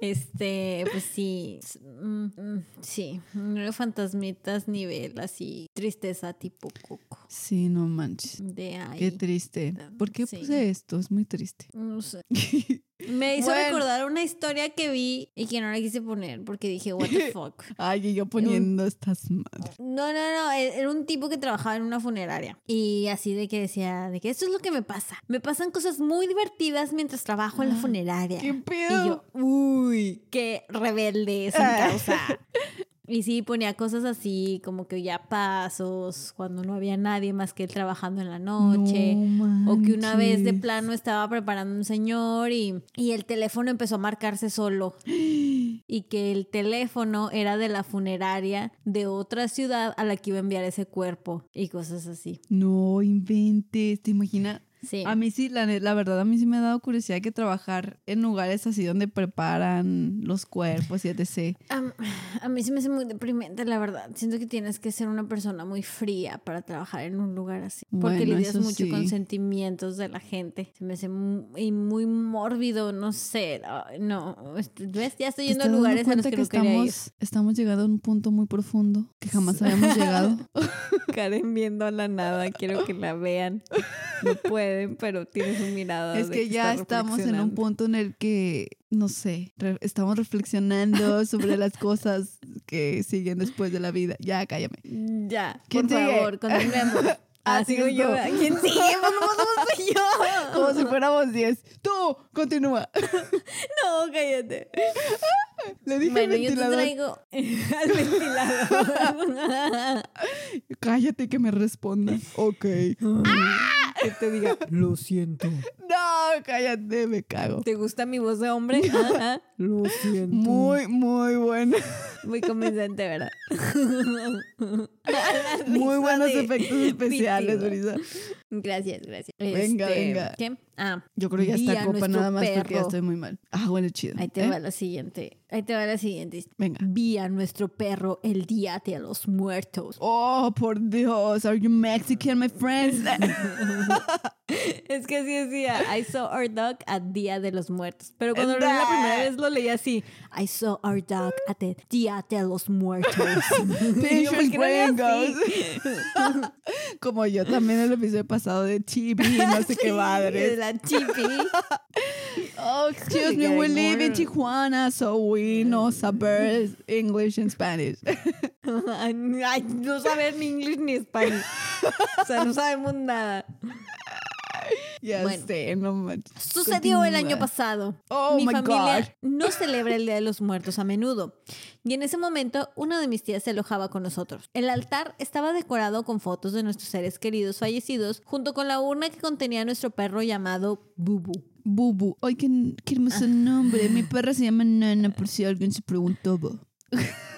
Este, pues sí. mm, mm, Sí. Fantasmitas nivel así. Tristeza tipo coco. Sí, no manches. De ahí. Qué triste. ¿Por qué Sí. puse esto? Es muy triste. No sé. [LAUGHS] Me hizo Bueno. recordar una historia que vi y que no la quise poner porque dije, what the fuck. [LAUGHS] Ay, y yo poniendo estas madres. No, no, no, e- era un tipo que trabajaba en una funeraria y así de que decía, de que esto es lo que me pasa. Me pasan cosas muy divertidas mientras trabajo en la funeraria. Ah, ¿Qué Y pedo? yo, uy, qué rebelde sin Ah. causa. [LAUGHS] Y sí, ponía cosas así, como que ya pasos, cuando no había nadie más que él trabajando en la noche. No O que una vez de plano estaba preparando un señor y, y el teléfono empezó a marcarse solo. [GASPS] Y que el teléfono era de la funeraria de otra ciudad a la que iba a enviar ese cuerpo y cosas así. No inventes, ¿te imaginas? Sí. A mí sí, la, la verdad, a mí sí me ha dado curiosidad que trabajar en lugares así donde preparan los cuerpos y etc. Am- [SIGHS] a mí se me hace muy deprimente, la verdad. Siento que tienes que ser una persona muy fría para trabajar en un lugar así. Porque Bueno, lidias mucho con sí. sentimientos de la gente. Se me hace muy, muy mórbido, no sé. No, ¿ves? Ya estoy ¿Te yendo a lugares a los que, no quería ir. estamos, estamos llegando a un punto muy profundo que [LAUGHS] jamás habíamos llegado? Karen viendo a la nada, quiero que la vean. [LAUGHS] No pero tiene su mirada. Es que ya estamos en un punto en el que, no sé, re- estamos reflexionando [LAUGHS] sobre las cosas que siguen después de la vida. Ya, cállame. Ya, ¿Quién por sigue? favor, continuemos. [LAUGHS] Ah, Ah, sigo yo. ¿Quién [LAUGHS] sigue? Pues no, no soy yo. Como si fuéramos 10. Tú, continúa. No, cállate. Le dije Bueno, al yo te ventilador. traigo al ventilador. Cállate que me responda. Ok. Que te diga, lo siento. No, cállate, me cago. ¿Te gusta mi voz de hombre? Ajá. [LAUGHS] Lo siento. Muy, muy buena. Muy convincente, ¿verdad? Muy buenos efectos especiales. Brisa. Gracias, gracias. Venga, Este, venga. ¿Qué? Ah, Yo creo que ya está copa nada más porque ya estoy muy mal. Ah, bueno, chido. Ahí te ¿eh? va la siguiente. Ahí te va la siguiente. Venga. Vi a nuestro perro el día de los muertos. Oh, por Dios. Are you Mexican, my friends? [LAUGHS] [LAUGHS] Es que así decía, I saw our dog at Día de los Muertos. Pero cuando lo leí la primera vez lo leí así, I saw our dog at the Día de los Muertos. [LAUGHS] Gringos. Como yo también el episodio pasado de TV, no sé [LAUGHS] qué De madres. la chipi. [LAUGHS] Oh, excuse me, we live in Tijuana, so we know saber English and Spanish. [LAUGHS] Ay, no saber ni inglés ni español. O sea, no sabemos nada. [LAUGHS] Ya Bueno. sé, no manches. Sucedió el año Continúa. pasado. Oh mi my familia no celebra el Día de los Muertos a menudo. Y en ese momento, una de mis tías se alojaba con nosotros. El altar estaba decorado con fotos de nuestros seres queridos fallecidos, junto con la urna que contenía nuestro perro llamado Bubu. Bubu. Ay, qué, qué hermoso nombre. Mi perra se llama Nana, por si alguien se preguntaba. [LAUGHS]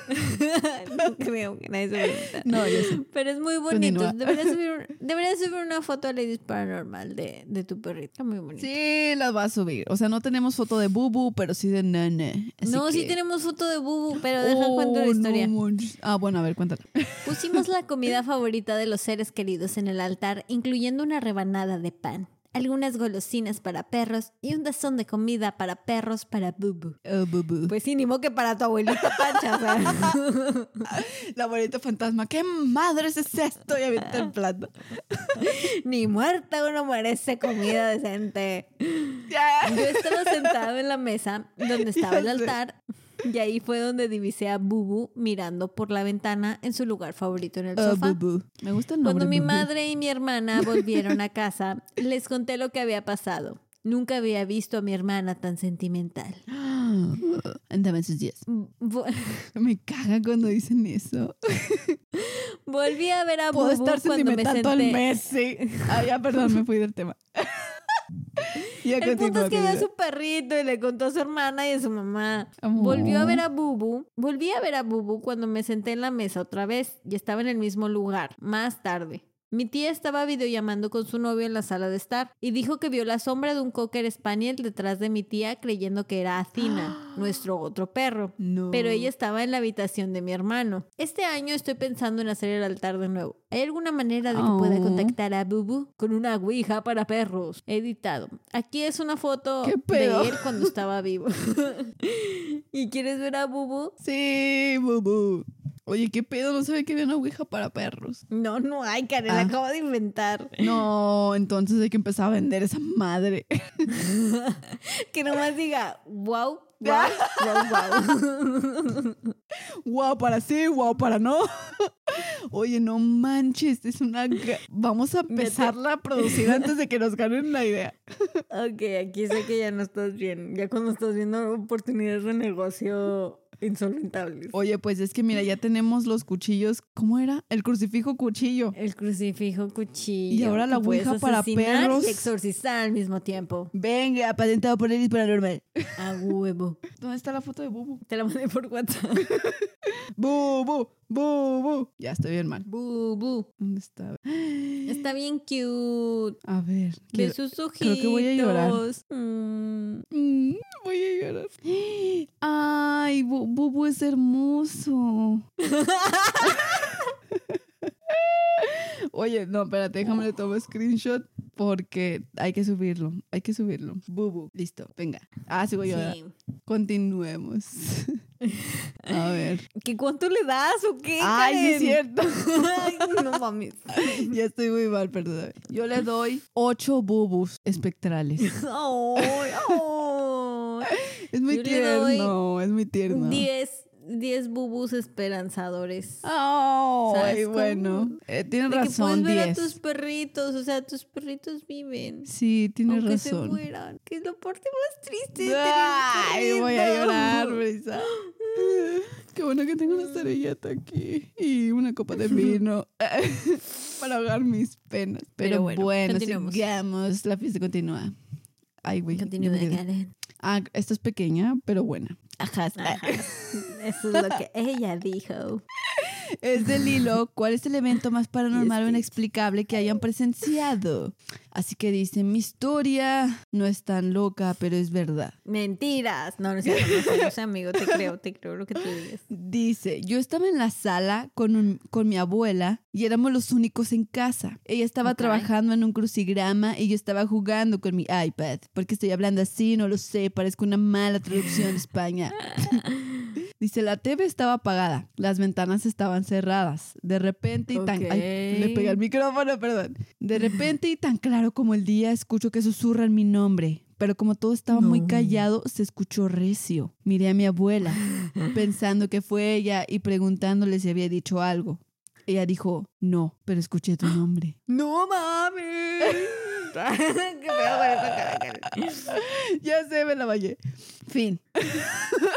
no [LAUGHS] creo que nadie se. No, yo sé. Pero es muy bonito. [LAUGHS] Deberías subir, deberías subir una foto a Ladies Paranormal de, de tu perrito. Está muy bonito. Sí, las va a subir. O sea, no tenemos foto de Bubu, pero sí de. Así no, sí tenemos foto de Bubu, pero deja cuento la Oh, historia. no ah, bueno, a ver, cuéntala. [LAUGHS] Pusimos la comida favorita de los seres queridos en el altar, incluyendo una rebanada de pan, algunas golosinas para perros y un tazón de comida para perros para Bubu. Oh, Bubu. Pues sí, ni modo que para tu abuelita Pancha, sea. [LAUGHS] La abuelita fantasma. ¿Qué madres es esto? Y avienta el plato. ni muerta uno merece comida decente. Yo estaba sentado en la mesa donde estaba el altar y ahí fue donde divisé a Bubu mirando por la ventana en su lugar favorito en el Oh, sofá. Bubu. Me gusta el nombre. Cuando mi Bubu. madre y mi hermana [LAUGHS] volvieron a casa, les conté lo que había pasado. Nunca había visto a mi hermana tan sentimental. Andaba [GASPS] en sus días. Vo- [LAUGHS] Me caga cuando dicen eso. Volví a ver a Puedo Bubu estar cuando me sentimental todo el senté. mes, sí. Ah, ya, perdón, me fui del tema. [LAUGHS] [LAUGHS] ya El punto es que vio a su perrito y le contó a su hermana y a su mamá. Amor. Volvió a ver a Bubu. Volví a ver a Bubu cuando me senté en la mesa otra vez y estaba en el mismo lugar, más tarde. Mi tía estaba videollamando con su novio en la sala de estar y dijo que vio la sombra de un cocker spaniel detrás de mi tía creyendo que era Athena, [GASPS] nuestro otro perro. No. Pero ella estaba en la habitación de mi hermano. Este año estoy pensando en hacer el altar de nuevo. ¿Hay alguna manera de que pueda Oh. contactar a Bubu con una ouija para perros? Editado. Aquí es una foto ¿Qué de él cuando [LAUGHS] estaba vivo. [LAUGHS] ¿Y quieres ver a Bubu? Sí, Bubu. Oye, ¿qué pedo? No sabía que había una ouija para perros. No, no hay, Karen, la Ah. acabo de inventar. [LAUGHS] No, entonces hay que empezar a vender esa madre. [LAUGHS] Que nomás diga, wow, wow, wow, wow. Guau para sí, guau para no. [LAUGHS] Oye, no manches, es una... Vamos a empezarla a producir antes de que nos ganen la idea. Ok, aquí sé que ya no estás bien. Ya cuando estás viendo oportunidades de negocio insolventables. Oye, pues es que mira, ya tenemos los cuchillos. ¿Cómo era? El crucifijo cuchillo. El crucifijo cuchillo. Y ahora la ouija para perros. Y exorcizar al mismo tiempo. Venga, patentado por Elis Paranormal. A huevo. ¿Dónde está la foto de Bubu? Te la mandé por WhatsApp. [LAUGHS] Bubu, Bubu. Ya estoy bien mal. Bu, bu. ¿Dónde está? Está bien cute. A ver. Ve quiero- sus ojitos. creo que voy a llorar. Mm. Mm, voy a llorar. Bu- [GASPS] Bubu es hermoso. [LAUGHS] Oye, no, espérate, déjame le tomo screenshot porque hay que subirlo. Hay que subirlo. Bubu, listo, venga. Ah, sigo yo. Sí. Continuemos. [LAUGHS] A ver. ¿Qué cuánto le das o qué? Ay, sí es cierto. [LAUGHS] Ay, no mames. ya estoy muy mal, perdón. Yo le doy ocho bubus espectrales. Ay, ay. Es muy Yo tierno, es muy tierno. Diez, diez bubus esperanzadores. Ay, ¿Sabes cómo? bueno. Eh, tienes De que razón, puedes ver a 10. tus perritos, o sea, tus perritos viven. Sí, tienes aunque se razón. mueran. Que es la parte más triste. de tener un Ay, voy a llorar, Brisa. [GASPS] Qué bueno que tengo una estrellita aquí y una copa de vino [LAUGHS] para ahogar mis penas. Pero, Pero bueno, bueno, sigamos. La fiesta continúa. Ay, güey. Continúa. Ah, esta es pequeña, pero buena. Ajá. [LAUGHS] Eso es lo que ella dijo. Es del hilo. ¿Cuál es el evento más [LAUGHS] paranormal o inexplicable que hayan presenciado? Así que dice, mi historia no es tan loca, pero es verdad. Mentiras. No, no cierto, no sé, no sé, amigo. Te creo, te creo lo que tú digas. Dice, yo estaba en la sala con, un- con mi abuela y éramos los únicos en casa. Ella estaba Ok. trabajando en un crucigrama y yo estaba jugando con mi iPad. porque estoy hablando así? No lo sé, parezco una mala traducción de España. [LAUGHS] Dice, la TV estaba apagada, las ventanas estaban cerradas. De repente y tan... ay, le pegué al micrófono, perdón. De repente y tan claro como el día, escucho que susurran mi nombre. Pero como todo estaba muy callado, se escuchó recio. Miré a mi abuela, [LAUGHS] pensando que fue ella y preguntándole si había dicho algo. Ella dijo, no, pero escuché tu nombre. ¡No mames! [LAUGHS] ¡Qué feo con esa cara, [LAUGHS] ya sé, me la vallé. Fin. [LAUGHS]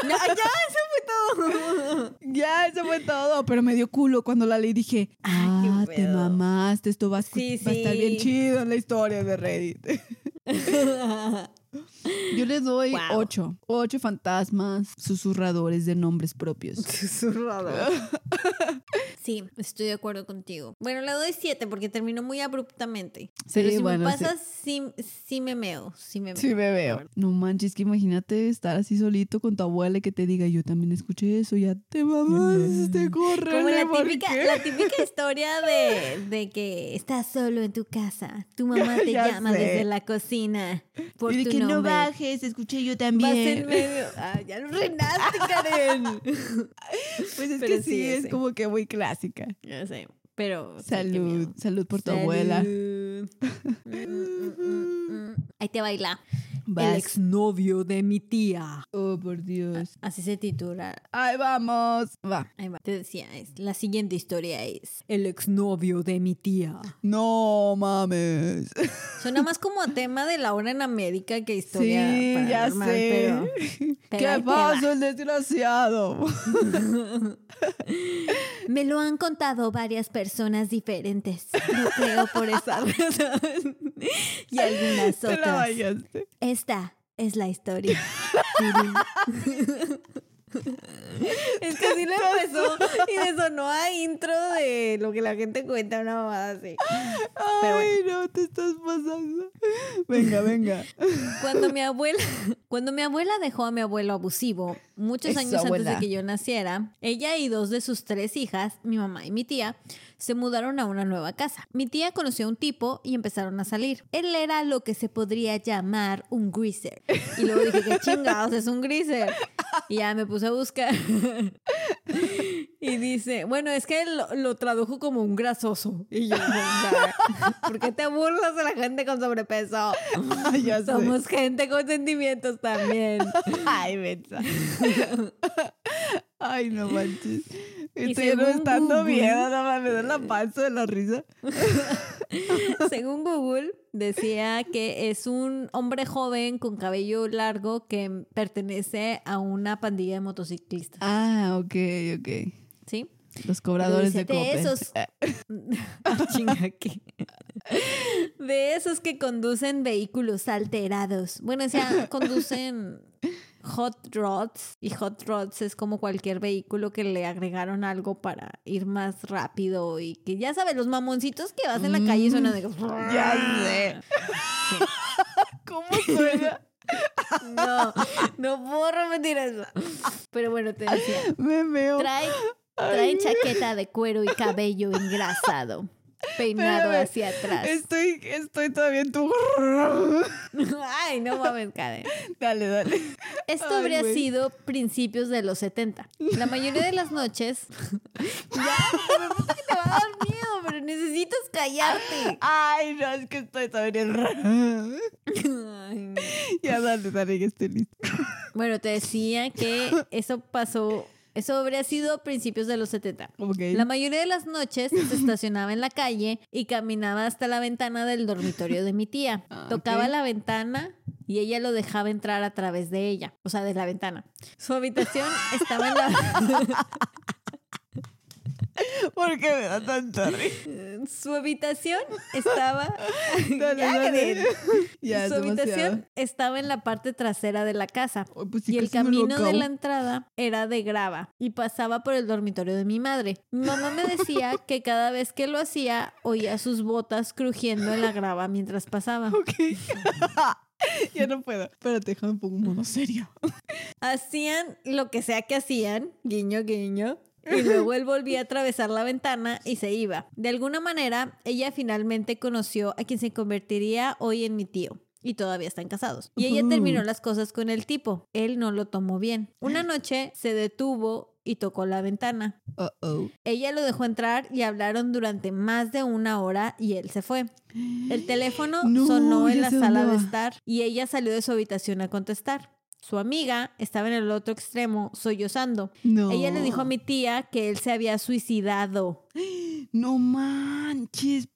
Ya, ya, eso fue todo. Ya, eso fue todo. Pero me dio culo cuando la leí dije, Ay, ah, qué te pedo. mamaste, esto va a, escu- Sí, va a estar bien chido en la historia de Reddit. Yo le doy Wow. ocho. Ocho fantasmas susurradores de nombres propios. [LAUGHS] Susurrador. [LAUGHS] Sí, estoy de acuerdo contigo. Bueno, le doy siete porque terminó muy abruptamente. Pero Sí, si bueno, me sí. pasas, sí, sí me meo. Sí me meo. Sí, me veo. No manches, que imagínate estar así solito con tu abuela y que te diga, yo también escuché eso, ya te mamaste, [LAUGHS] corre. Como la típica, la típica historia de, de que estás solo en tu casa. Tu mamá te Ya llama sé. desde la cocina por y de tu no bajes, escuché yo Vas también. en medio. [LAUGHS] Ah, ya lo reinaste, Karen. [LAUGHS] Pues es Pero que sí, sí, es como que muy clásica. Ya sé. Pero. Salud, salud por tu abuela. Salud. [LAUGHS] Mm, mm, mm. Ahí te baila. Vas. El exnovio de mi tía. Oh, por Dios. Así se titula. Ahí vamos. Va. Ahí va. Te decía, es, la siguiente historia es El exnovio de mi tía. No mames. [LAUGHS] Suena más como a tema de la hora en América que historia sí, ya sé. pero... [LAUGHS] ¿Qué pasó el desgraciado? [LAUGHS] Me lo han contado varias personas diferentes. No creo por esa razón. y algunas Te la otras. Esta es la historia. [LAUGHS] es que así lo empezó y le sonó a intro de lo que la gente cuenta, una mamada así. Pero Ay, no, te estás pasando. Venga, venga. Cuando mi abuela, cuando mi abuela dejó a mi abuelo abusivo, muchos Eso, años antes de que yo naciera, ella y dos de sus tres hijas, mi mamá y mi tía, se mudaron a una nueva casa. Mi tía conoció a un tipo y empezaron a salir. Él era lo que se podría llamar un greaser. Y luego dije, ¿qué chingados es un greaser? Y ya me puse a buscar. [LAUGHS] Y dice, bueno, es que él lo, lo tradujo como un grasoso. Y yo, ¿por qué te burlas de la gente con sobrepeso? [LAUGHS] ya sé. Somos gente con sentimientos también. [LAUGHS] Ay, Betsa. Ay, no manches. Y Estoy ya no está dando miedo, no mames, me da la panza de la risa. [LAUGHS] Según Google, decía que es un hombre joven con cabello largo que pertenece a una pandilla de motociclistas. Ah, ok, ok. ¿Sí? Los cobradores de de Coppel. esos- [LAUGHS] Ah, chinga, ¿qué? De esos que conducen vehículos alterados. Bueno, o sea, conducen hot rods. Y hot rods es como cualquier vehículo que le agregaron algo para ir más rápido. Y que ya sabes, los mamoncitos que vas en la calle suenan de. Ya sé. [LAUGHS] ¿Cómo suena? [LAUGHS] No, no puedo repetir eso. Pero bueno, te decía. Me meo. Trae, trae chaqueta de cuero y cabello engrasado. Peinado hacia atrás. Estoy, estoy todavía en tu... [LAUGHS] Ay, no mames, Karen. dale, dale. Esto Ay, habría sido principios de los 70. La mayoría de las noches. [LAUGHS] ya, que te va a dar miedo, pero necesitas callarte. Ay, no, es que estoy todavía en... Ay, no. ya, dale, dale, que estoy listo. Bueno, te decía que eso pasó. Eso habría sido principios de los 70. Ok. La mayoría de las noches se [LAUGHS] estacionaba en la calle y caminaba hasta la ventana del dormitorio de mi tía. Ah, Tocaba la ventana y ella lo dejaba entrar a través de ella, o sea, de la ventana. Su habitación estaba en la [LAUGHS] ¿Por qué me da tanta risa? su habitación estaba [LAUGHS] Dale, Ya, dale. Su habitación demasiado. estaba en la parte trasera de la casa. Ay, pues sí, Y el camino de la entrada era de grava y pasaba por el dormitorio de mi madre. Mi mamá me decía [LAUGHS] que cada vez que lo hacía oía sus botas crujiendo en la grava mientras pasaba. Ok. [LAUGHS] ya no puedo. Espérate, déjame pongo un mono serio. Hacían lo que sea que hacían, guiño, guiño. Y luego él [LAUGHS] volvía a atravesar la ventana y se iba. De alguna manera, ella finalmente conoció a quien se convertiría hoy en mi tío. Y todavía están casados. Y ella terminó las cosas con el tipo. Él no lo tomó bien. Una [GASPS] noche se detuvo y tocó la ventana. Uh oh. Ella lo dejó entrar y hablaron durante más de una hora y él se fue. El teléfono [GASPS] No, sonó en la sala de estar y ella salió de su habitación a contestar. Su amiga estaba en el otro extremo, sollozando. No. Ella le dijo a mi tía que él se había suicidado. [GASPS] No manches.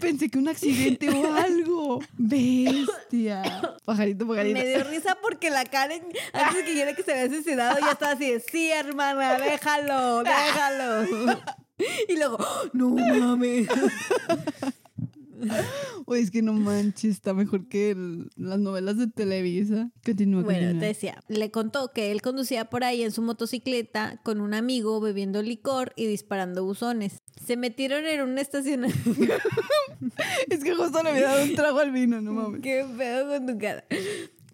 Pensé que un accidente o algo. [LAUGHS] Bestia. Pajarito, pajarito. Me dio risa porque la Karen, antes de que dijera que se había suicidado, ya estaba así de, sí, hermana, déjalo, déjalo. [LAUGHS] Y luego, "Oh, no mames. [LAUGHS] Oye, es que no manches, está mejor que el- las novelas de Televisa. Continúa, Bueno, continúa. te decía, le contó que él conducía por ahí en su motocicleta con un amigo bebiendo licor y disparando buzones. Se metieron en un estacionamiento. [LAUGHS] Es que justo le había dado un trago al vino, no mames. Qué pedo con tu cara.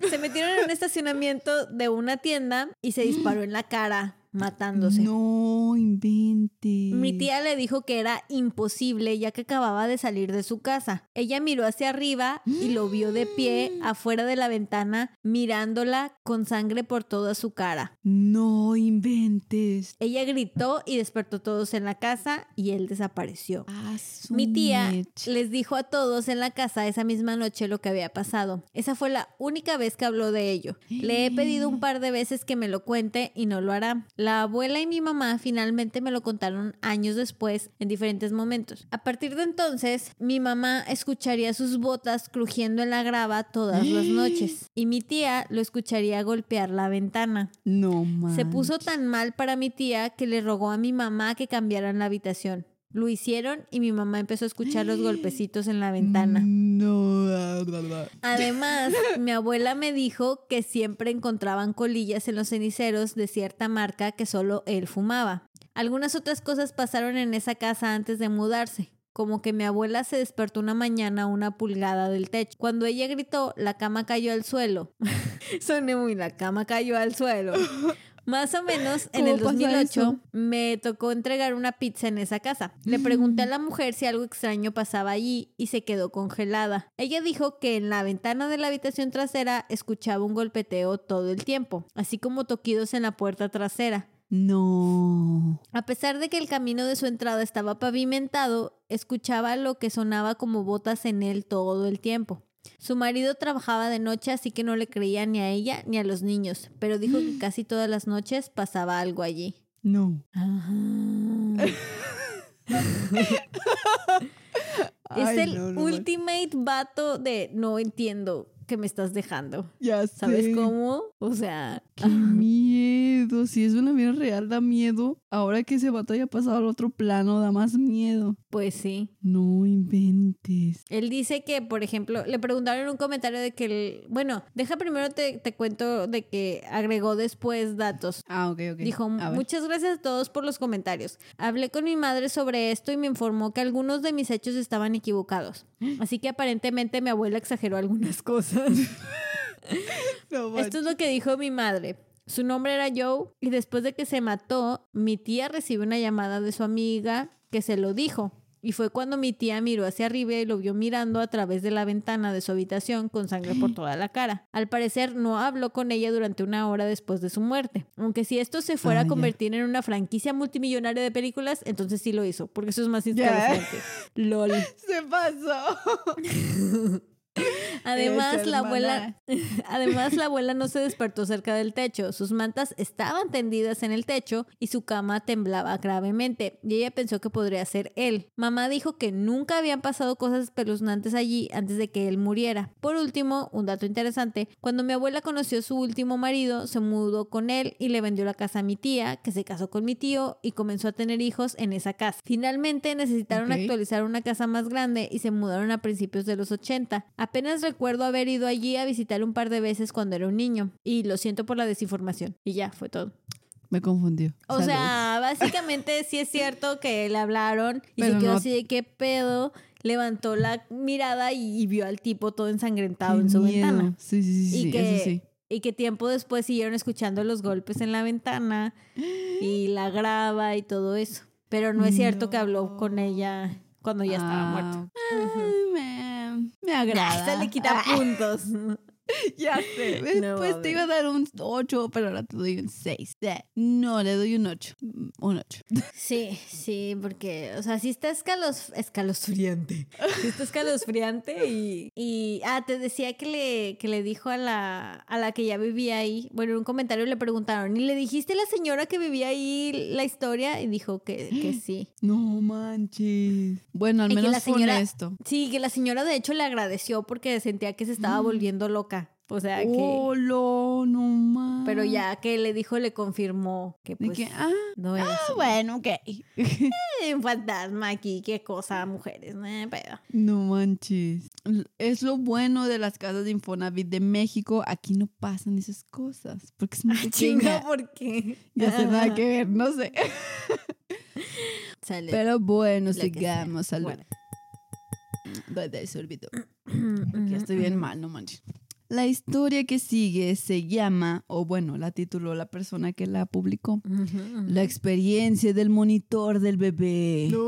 Se metieron en un estacionamiento de una tienda y se disparó en la cara, matándose. No inventes. Mi tía le dijo que era imposible ya que acababa de salir de su casa. Ella miró hacia arriba y lo vio de pie afuera de la ventana mirándola con sangre por toda su cara. No inventes. Ella gritó y despertó a todos en la casa y él desapareció. Mi tía les dijo a todos en la casa esa misma noche lo que había pasado. Esa fue la única vez que habló de ello. Le he pedido un [GASPS] par de veces que me lo cuente y no lo hará. La abuela y mi mamá finalmente me lo contaron años después en diferentes momentos. A partir de entonces, mi mamá escucharía sus botas crujiendo en la grava todas las [GASPS] noches y mi tía lo escucharía golpear la ventana. No manches. Se puso tan mal para mi tía que le rogó a mi mamá que cambiaran la habitación. Lo hicieron y mi mamá empezó a escuchar los golpecitos en la ventana. No. bla, bla, bla. Además, mi abuela me dijo que siempre encontraban colillas en los ceniceros de cierta marca que solo él fumaba. Algunas otras cosas pasaron en esa casa antes de mudarse. Como que mi abuela se despertó una mañana a una pulgada del techo. Cuando ella gritó, la cama cayó al suelo. [LAUGHS] Soné muy, la cama cayó al suelo. Más o menos en ¿Cómo el pasa 2008 eso? me tocó entregar una pizza en esa casa. Le pregunté a la mujer si algo extraño pasaba allí y se quedó congelada. Ella dijo que en la ventana de la habitación trasera escuchaba un golpeteo todo el tiempo, así como toquidos en la puerta trasera. No. A pesar de que el camino de su entrada estaba pavimentado, escuchaba lo que sonaba como botas en él todo el tiempo. Su marido trabajaba de noche, así que no le creía ni a ella ni a los niños, pero dijo que [GASPS] casi todas las noches pasaba algo allí. No. [LAUGHS] Es Ay, el no, no manches. ultimate vato de no entiendo que me estás dejando. Ya sé. ¿Sabes cómo? O sea, Qué miedo. Si es una vida real, da miedo. Ahora que ese vato haya pasado al otro plano, da más miedo. pues sí. No inventes. Él dice que, por ejemplo, le preguntaron en un comentario de que, el, bueno, deja primero te, te cuento de que agregó después datos. Ah, ok, ok. Dijo, muchas gracias a todos por los comentarios. Hablé con mi madre sobre esto y me informó que algunos de mis hechos estaban equivocados. [GASPS] Así que aparentemente mi abuela exageró algunas [LAUGHS] cosas. [LAUGHS] No Esto es lo que dijo mi madre. Su nombre era Joe y después de que se mató, mi tía recibió una llamada de su amiga que se lo dijo. Y fue cuando mi tía miró hacia arriba y lo vio mirando a través de la ventana de su habitación con sangre por toda la cara. Al parecer no habló con ella durante una hora después de su muerte. Aunque si esto se fuera a convertir en una franquicia multimillonaria de películas, entonces sí lo hizo, porque eso es más escalofriante. [LAUGHS] LOL. Se pasó. [LAUGHS] [LAUGHS] Además, la abuela, [LAUGHS] además, la abuela no se despertó cerca del techo. Sus mantas estaban tendidas en el techo y su cama temblaba gravemente. Y ella pensó que podría ser él. Mamá dijo que nunca habían pasado cosas espeluznantes allí antes de que él muriera. Por último, un dato interesante: cuando mi abuela conoció a su último marido, se mudó con él y le vendió la casa a mi tía, que se casó con mi tío y comenzó a tener hijos en esa casa. Finalmente necesitaron actualizar una casa más grande y se mudaron a principios de los 80. Apenas recuerdo haber ido allí a visitar un par de veces cuando era un niño. Y lo siento por la desinformación. Y ya, fue todo. Me confundió. O Salud. sea, básicamente sí es cierto que le hablaron y Pero se quedó no- así de qué pedo. Levantó la mirada y, y vio al tipo todo ensangrentado Qué en su miedo. ventana. Sí, sí, sí, Y sí, que, eso sí. y que tiempo después siguieron escuchando los golpes en la ventana [GASPS] y la graba y todo eso. Pero no es cierto que habló con ella cuando ya estaba. Ah, me, me [LAUGHS] agrada. Esta le quita puntos. [LAUGHS] [LAUGHS] Ya sé. No Después mames. te iba a dar un 8, pero ahora te doy un 6. No, le doy un 8. Un 8. [LAUGHS] Sí, sí, porque, o sea, sí está escalos, escalofriante. Sí está escalofriante y, y, ah, te decía que le, que le dijo a la, a la que ya vivía ahí, bueno, en un comentario le preguntaron, ¿y le dijiste a la señora que vivía ahí la historia? Y dijo que, que sí. [GASPS] No manches. Bueno, al menos la fue señora- honesto. Sí, que la señora de hecho le agradeció porque sentía que se estaba volviendo loca. O sea, que... Oh, lo, no manches. Pero ya que le dijo, le confirmó que pues que, ah, no era ah, bueno, ok. [LAUGHS] Eh, un fantasma aquí, qué cosa, mujeres, no pedo. No manches. Es lo bueno de las casas de Infonavit de México. Aquí no pasan esas cosas. Porque es muy pequeña. Chinga, ¿por qué? Ya sé nada que ver, no sé. [LAUGHS] Sale. Pero bueno, sigamos. Salud. Bueno. De sorbito. Porque estoy bien mal, no manches. La historia que sigue se llama, o bueno, la tituló la persona que la publicó. La experiencia del monitor del bebé. No,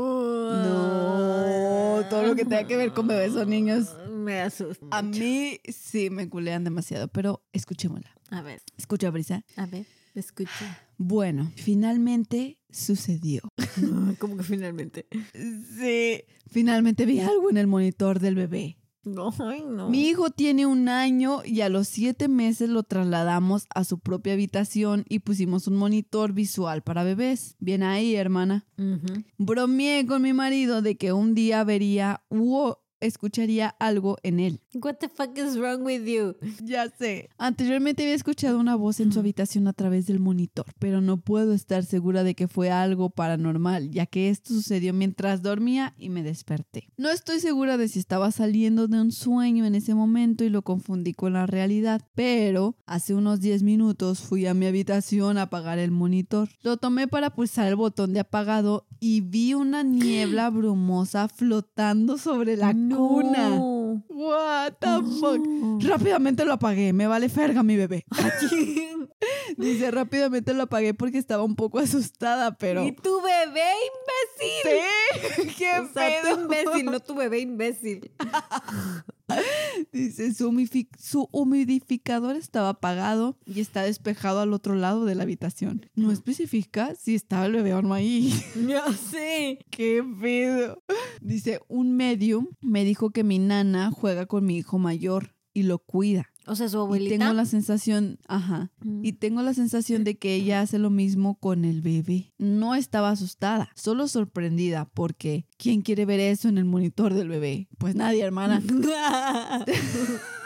todo lo que tenga que ver con bebés o niños. Me asusta. A mí sí me culean demasiado, pero escuchémosla. A ver, Escucha, Brisa. a ver, escucha. Bueno, finalmente sucedió. [LAUGHS] Como que finalmente. Sí. Finalmente vi algo en el monitor del bebé. No, [LAUGHS] ay, no. Mi hijo tiene un año y a los siete meses lo trasladamos a su propia habitación y pusimos un monitor visual para bebés. Bien ahí, hermana. Ujú. Bromeé con mi marido de que un día vería u escucharía algo en él. What the fuck is wrong with you? Ya sé. Anteriormente había escuchado una voz en su habitación a través del monitor, pero no puedo estar segura de que fue algo paranormal, ya que esto sucedió mientras dormía y me desperté. No estoy segura de si estaba saliendo de un sueño en ese momento y lo confundí con la realidad, pero hace unos 10 minutos fui a mi habitación a apagar el monitor. Lo tomé para pulsar el botón de apagado y vi una niebla brumosa flotando sobre la cuna. No. What the fuck? Rápidamente lo apagué, me vale ferga mi bebé. [LAUGHS] Dice, rápidamente lo apagué porque estaba un poco asustada, pero... Y tu bebé imbécil. Sí, [LAUGHS] qué O sea, pedo. imbécil, no tu bebé imbécil. [LAUGHS] [LAUGHS] Dice, su, humidificador estaba apagado y está despejado al otro lado de la habitación. No especifica si estaba el bebé o no ahí. [LAUGHS] Ya sé. ¡Qué pedo! Dice, un medium me dijo que mi nana juega con mi hijo mayor y lo cuida. O sea, su Y abuelita. tengo la sensación, ajá, Mm. y tengo la sensación de que ella hace lo mismo con el bebé. No estaba asustada, solo sorprendida porque ¿quién quiere ver eso en el monitor del bebé? Pues nadie, hermana. [LAUGHS]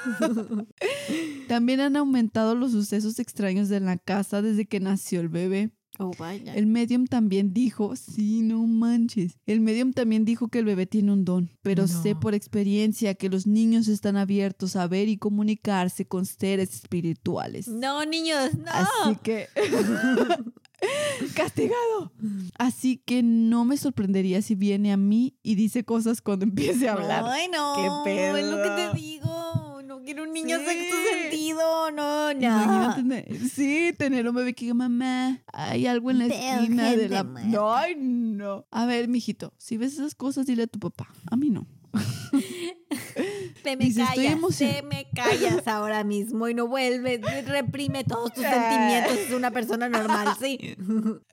[LAUGHS] También han aumentado los sucesos extraños de la casa desde que nació el bebé. Oh, vaya. El medium también dijo, sí, no manches. El medium también dijo que el bebé tiene un don, pero sé por experiencia que los niños están abiertos a ver y comunicarse con seres espirituales. No, niños, no. Así que... [LAUGHS] Castigado. Así que no me sorprendería si viene a mí y dice cosas cuando [LAUGHS] empiece a hablar. Ay, no. ¿Qué pedo? Es lo que te digo. Quiero un niño Sí. sexto sentido. No, no. Tener- sí, tener un bebé que diga, mamá, hay algo en la Veo esquina de la... muerta". No, ay, no. A ver, mijito, si ves esas cosas, dile a tu papá. A mí no. [LAUGHS] Te me Dice, "Estoy callas, te me callas ahora mismo y no vuelves, reprime todos tus Ah. sentimientos, es una persona normal, sí. [LAUGHS]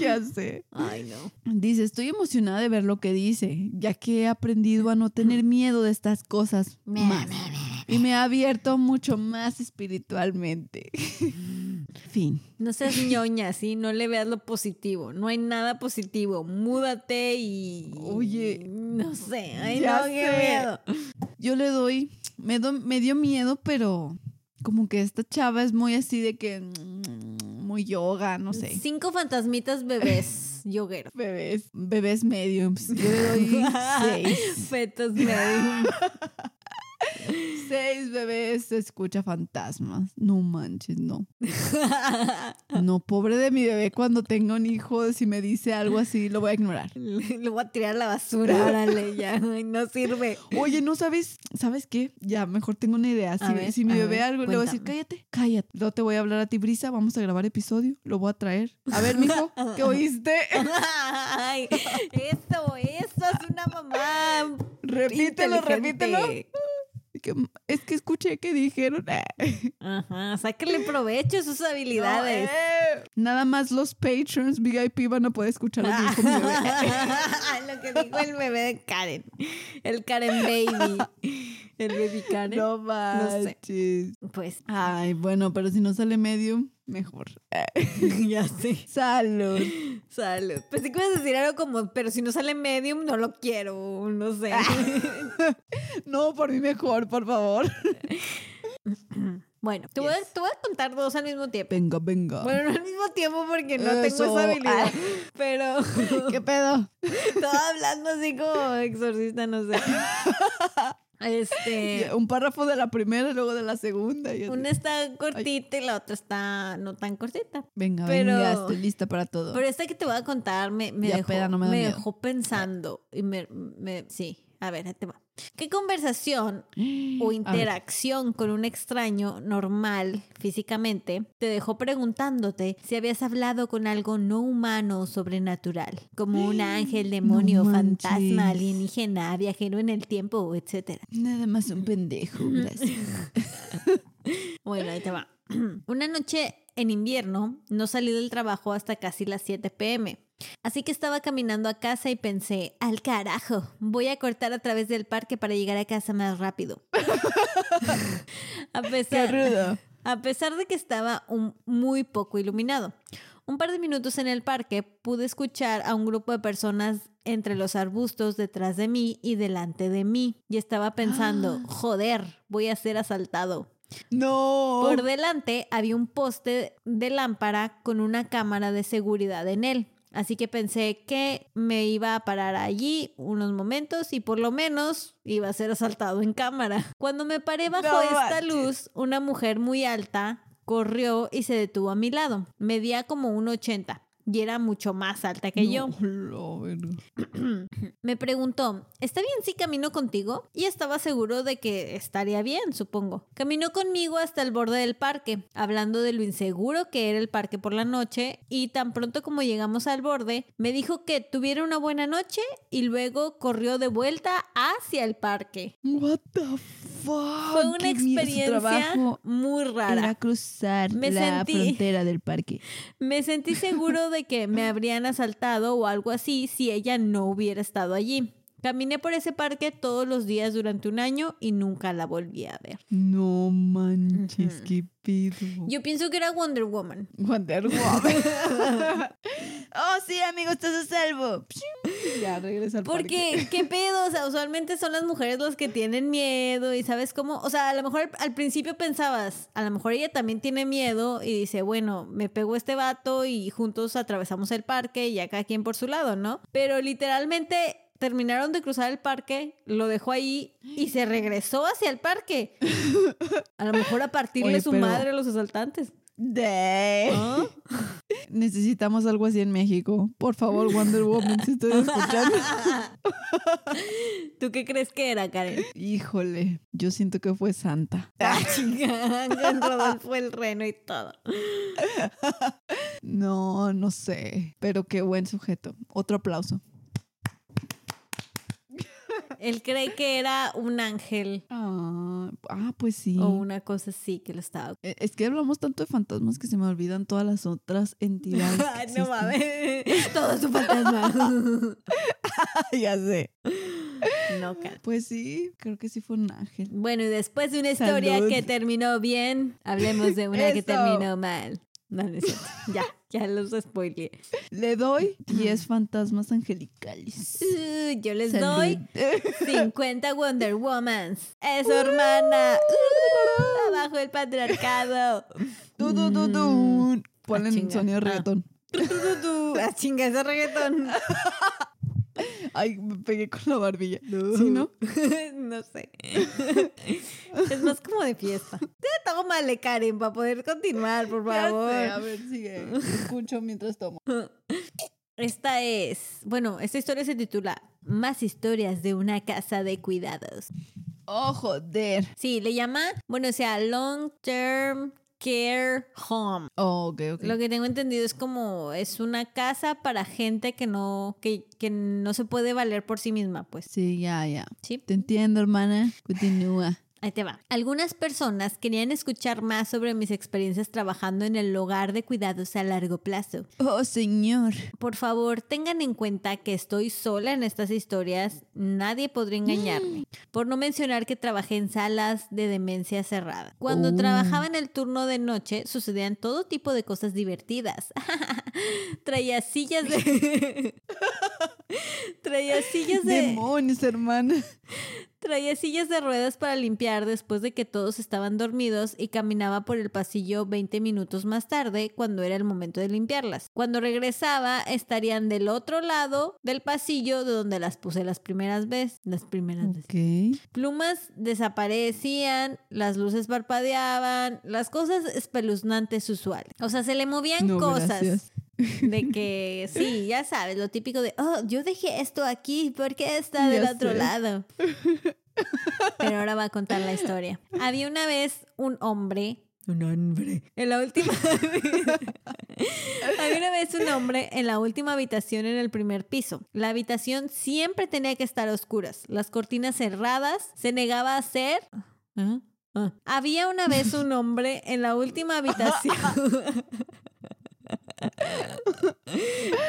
Ya sé. Ay, no. Dice, estoy emocionada de ver lo que dice, ya que he aprendido a no tener miedo de estas cosas más. Y me ha abierto mucho más espiritualmente. Fin. No seas ñoña, ¿sí? No le veas lo positivo. No hay nada positivo. Múdate y... Oye. No sé. Ay, no, qué sé. miedo. Yo le doy, me, do- me dio miedo, pero como que esta chava es muy así de que, muy yoga, no sé. Cinco fantasmitas bebés [LAUGHS] yogueros. Bebés, bebés mediums. Yo le doy [LAUGHS] seis. Fetos medium. [LAUGHS] [LAUGHS] Seis bebés se escucha fantasmas. No manches, no. No, pobre de mi bebé cuando tenga un hijo, si me dice algo así, lo voy a ignorar. [LAUGHS] Lo voy a tirar a la basura, órale, ya. Ay, no sirve. Oye, ¿no sabes? ¿Sabes qué? Ya, mejor tengo una idea. Si, A ver, si mi bebé ver, algo, le voy a decir, cuéntame. cállate, cállate. No te voy a hablar a ti, Brisa, vamos a grabar episodio, lo voy a traer. A ver, mijo, ¿qué [LAUGHS] oíste? Ay, eso, eso es una mamá. repítelo, repítelo. Que- Es que escuché que dijeron. [LAUGHS] Ajá, sáquenle provecho a sus habilidades. No, eh. Nada más los patrons VIP van a poder escuchar lo que dijo mi bebé. Lo que dijo el bebé de Karen. El Karen Baby. El baby Karen. No sé. manches. Pues Ay, bueno, pero si no sale medium, mejor. [LAUGHS] ya sé. Salud. Salud. Pues sí que a decir algo como, pero si no sale medium, no lo quiero. No sé. [LAUGHS] No, por mí mejor, por favor. [LAUGHS] bueno, te voy, a, te voy a contar dos al mismo tiempo. Venga, venga. Bueno, no al mismo tiempo porque no Eso. tengo esa habilidad. Ah. Pero ¿Qué pedo? estaba hablando así como exorcista, no sé. Este. Un párrafo de la primera y luego de la segunda. y. Una está cortita y la otra está no tan cortita. Venga, pero- venga, estoy lista para todo. Pero esta que te voy a contar me, dejó, peda, no me me dejó pensando. Y me, me- sí, a ver, ahí te va. ¿Qué conversación [GASPS] o interacción con un extraño normal físicamente te dejó preguntándote si habías hablado con algo no humano o sobrenatural, como un [GASPS] ángel, demonio, No fantasma, alienígena, viajero en el tiempo, etcétera? Nada más un pendejo, gracias. [LAUGHS] Bueno, ahí te va. [CLEARS THROAT] Una noche en invierno no salí del trabajo hasta casi las 7 pm. Así que estaba caminando a casa y pensé, al carajo, voy a cortar a través del parque para llegar a casa más rápido. [LAUGHS] a, Qué pesar, rudo. a pesar de que estaba un- muy poco iluminado. Un par de minutos en el parque pude escuchar a un grupo de personas entre los arbustos detrás de mí y delante de mí. Y estaba pensando, [GASPS] joder, voy a ser asaltado. No. Por delante había un poste de lámpara con una cámara de seguridad en él. Así que pensé que me iba a parar allí unos momentos y por lo menos iba a ser asaltado en cámara. Cuando me paré bajo No esta manches. luz, una mujer muy alta corrió y se detuvo a mi lado. Medía como un 80 y era mucho más alta que yo. No, verga. [CLEARS THROAT] Me preguntó, ¿está bien si camino contigo? Y estaba seguro de que estaría bien, supongo. Caminó conmigo hasta el borde del parque, hablando de lo inseguro que era el parque por la noche, y tan pronto como llegamos al borde, me dijo que tuviera una buena noche y luego corrió de vuelta hacia el parque. What the fuck? Fue una experiencia muy rara. Era cruzar Me la sentí- frontera del parque. [LAUGHS] Me sentí seguro de que me habrían asaltado o algo así si ella no hubiera estado allí. Caminé por ese parque todos los días durante un año y nunca la volví a ver. No manches, qué pedo. Yo pienso que era Wonder Woman. Wonder [LAUGHS] Woman. oh, sí, amigo, estás a salvo. Ya, regresa al parque. Porque, ¿qué pedo? O sea, usualmente son las mujeres las que tienen miedo y sabes cómo, o sea, a lo mejor al, al principio pensabas, a lo mejor ella también tiene miedo y dice, bueno, me pegó este vato y juntos atravesamos el parque y ya cada quien por su lado, ¿no? Pero literalmente terminaron de cruzar el parque, lo dejó ahí y se regresó hacia el parque. A lo mejor a partirle Oye, su pero- madre a los asaltantes. De- ¿Ah? [LAUGHS] Necesitamos algo así en México. Por favor, Wonder Woman, si estoy escuchando. [LAUGHS] ¿Tú qué crees que era, Karen? Híjole, yo siento que fue Santa. Ah, chinga, [LAUGHS] con Rodolfo el reno y todo. No, no sé. Pero qué buen sujeto. Otro aplauso. Él cree que era un ángel Ah, ah, pues sí. o una cosa así que lo estaba. Eh, Es que hablamos tanto de fantasmas que se me olvidan todas las otras entidades. [LAUGHS] Ay, no mames. [LAUGHS] Todo es un fantasma. [LAUGHS] ya sé. No, Karen. Pues sí, creo que sí fue un ángel. Bueno, y después de una historia Salud. que terminó bien, hablemos de una que terminó mal. No, no es cierto. Ya, ya los spoileé. Le doy 10 fantasmas angelicales. Uh, yo les Salud. doy 50 Wonder Womans. Eso, hermana. Uh, abajo el patriarcado. Tu, tu, tu, tu. Ponen chinga. sonido Ah. reggaetón. Ah, chinga, ese reggaetón. [LAUGHS] Ay, me pegué con la barbilla. ¿Sí, no? [LAUGHS] no sé. [LAUGHS] es más como de fiesta. Tómale, Karen, para poder continuar, por Ya favor. sé, a ver, sigue. Escucho mientras tomo. [LAUGHS] Esta es, bueno, esta historia se titula Más historias de una casa de cuidados. Oh, joder. Sí, le llama, bueno, o sea, Long Term Care Home. Oh, ok, ok. Lo que tengo entendido es como es una casa para gente que no que, que no se puede valer por sí misma, pues. Sí, ya, ya. Sí. Te entiendo, hermana. Continúa. Ahí te va. Algunas personas querían escuchar más sobre mis experiencias trabajando en el hogar de cuidados a largo plazo. Oh, señor. Por favor, tengan en cuenta que estoy sola en estas historias. Nadie podría engañarme. Por no mencionar que trabajé en salas de demencia cerrada. Cuando Oh. trabajaba en el turno de noche, sucedían todo tipo de cosas divertidas. [LAUGHS] Traía sillas de... [LAUGHS] Traía sillas de... Demonios, hermana. Traía sillas de ruedas para limpiar después de que todos estaban dormidos y caminaba por el pasillo 20 minutos más tarde cuando era el momento de limpiarlas. Cuando regresaba estarían del otro lado del pasillo de donde las puse las primeras veces. Las primeras veces. Plumas desaparecían, las luces parpadeaban, las cosas espeluznantes usuales. O sea, se le movían No, cosas. gracias. De [LAUGHS] que, sí, ya sabes, lo típico de, oh, yo dejé esto aquí, ¿por qué está del Ya otro sé. lado? [LAUGHS] Pero ahora va a contar la historia. Había una vez un hombre. Un hombre. En la última. [LAUGHS] Había una vez un hombre en la última habitación en el primer piso. La habitación siempre tenía que estar a oscuras, las cortinas cerradas, se negaba a hacer. Ah, ah. Había una vez un hombre en la última habitación.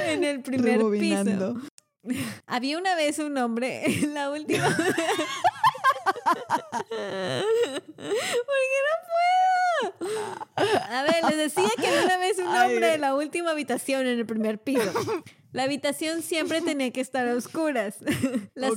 En el primer piso. [LAUGHS] Había una vez un hombre en la última. [LAUGHS] [LAUGHS] ¿Por qué no puedo? A ver, les decía que había una vez un hombre en la última habitación en el primer piso. La habitación siempre tenía que estar a oscuras. Las,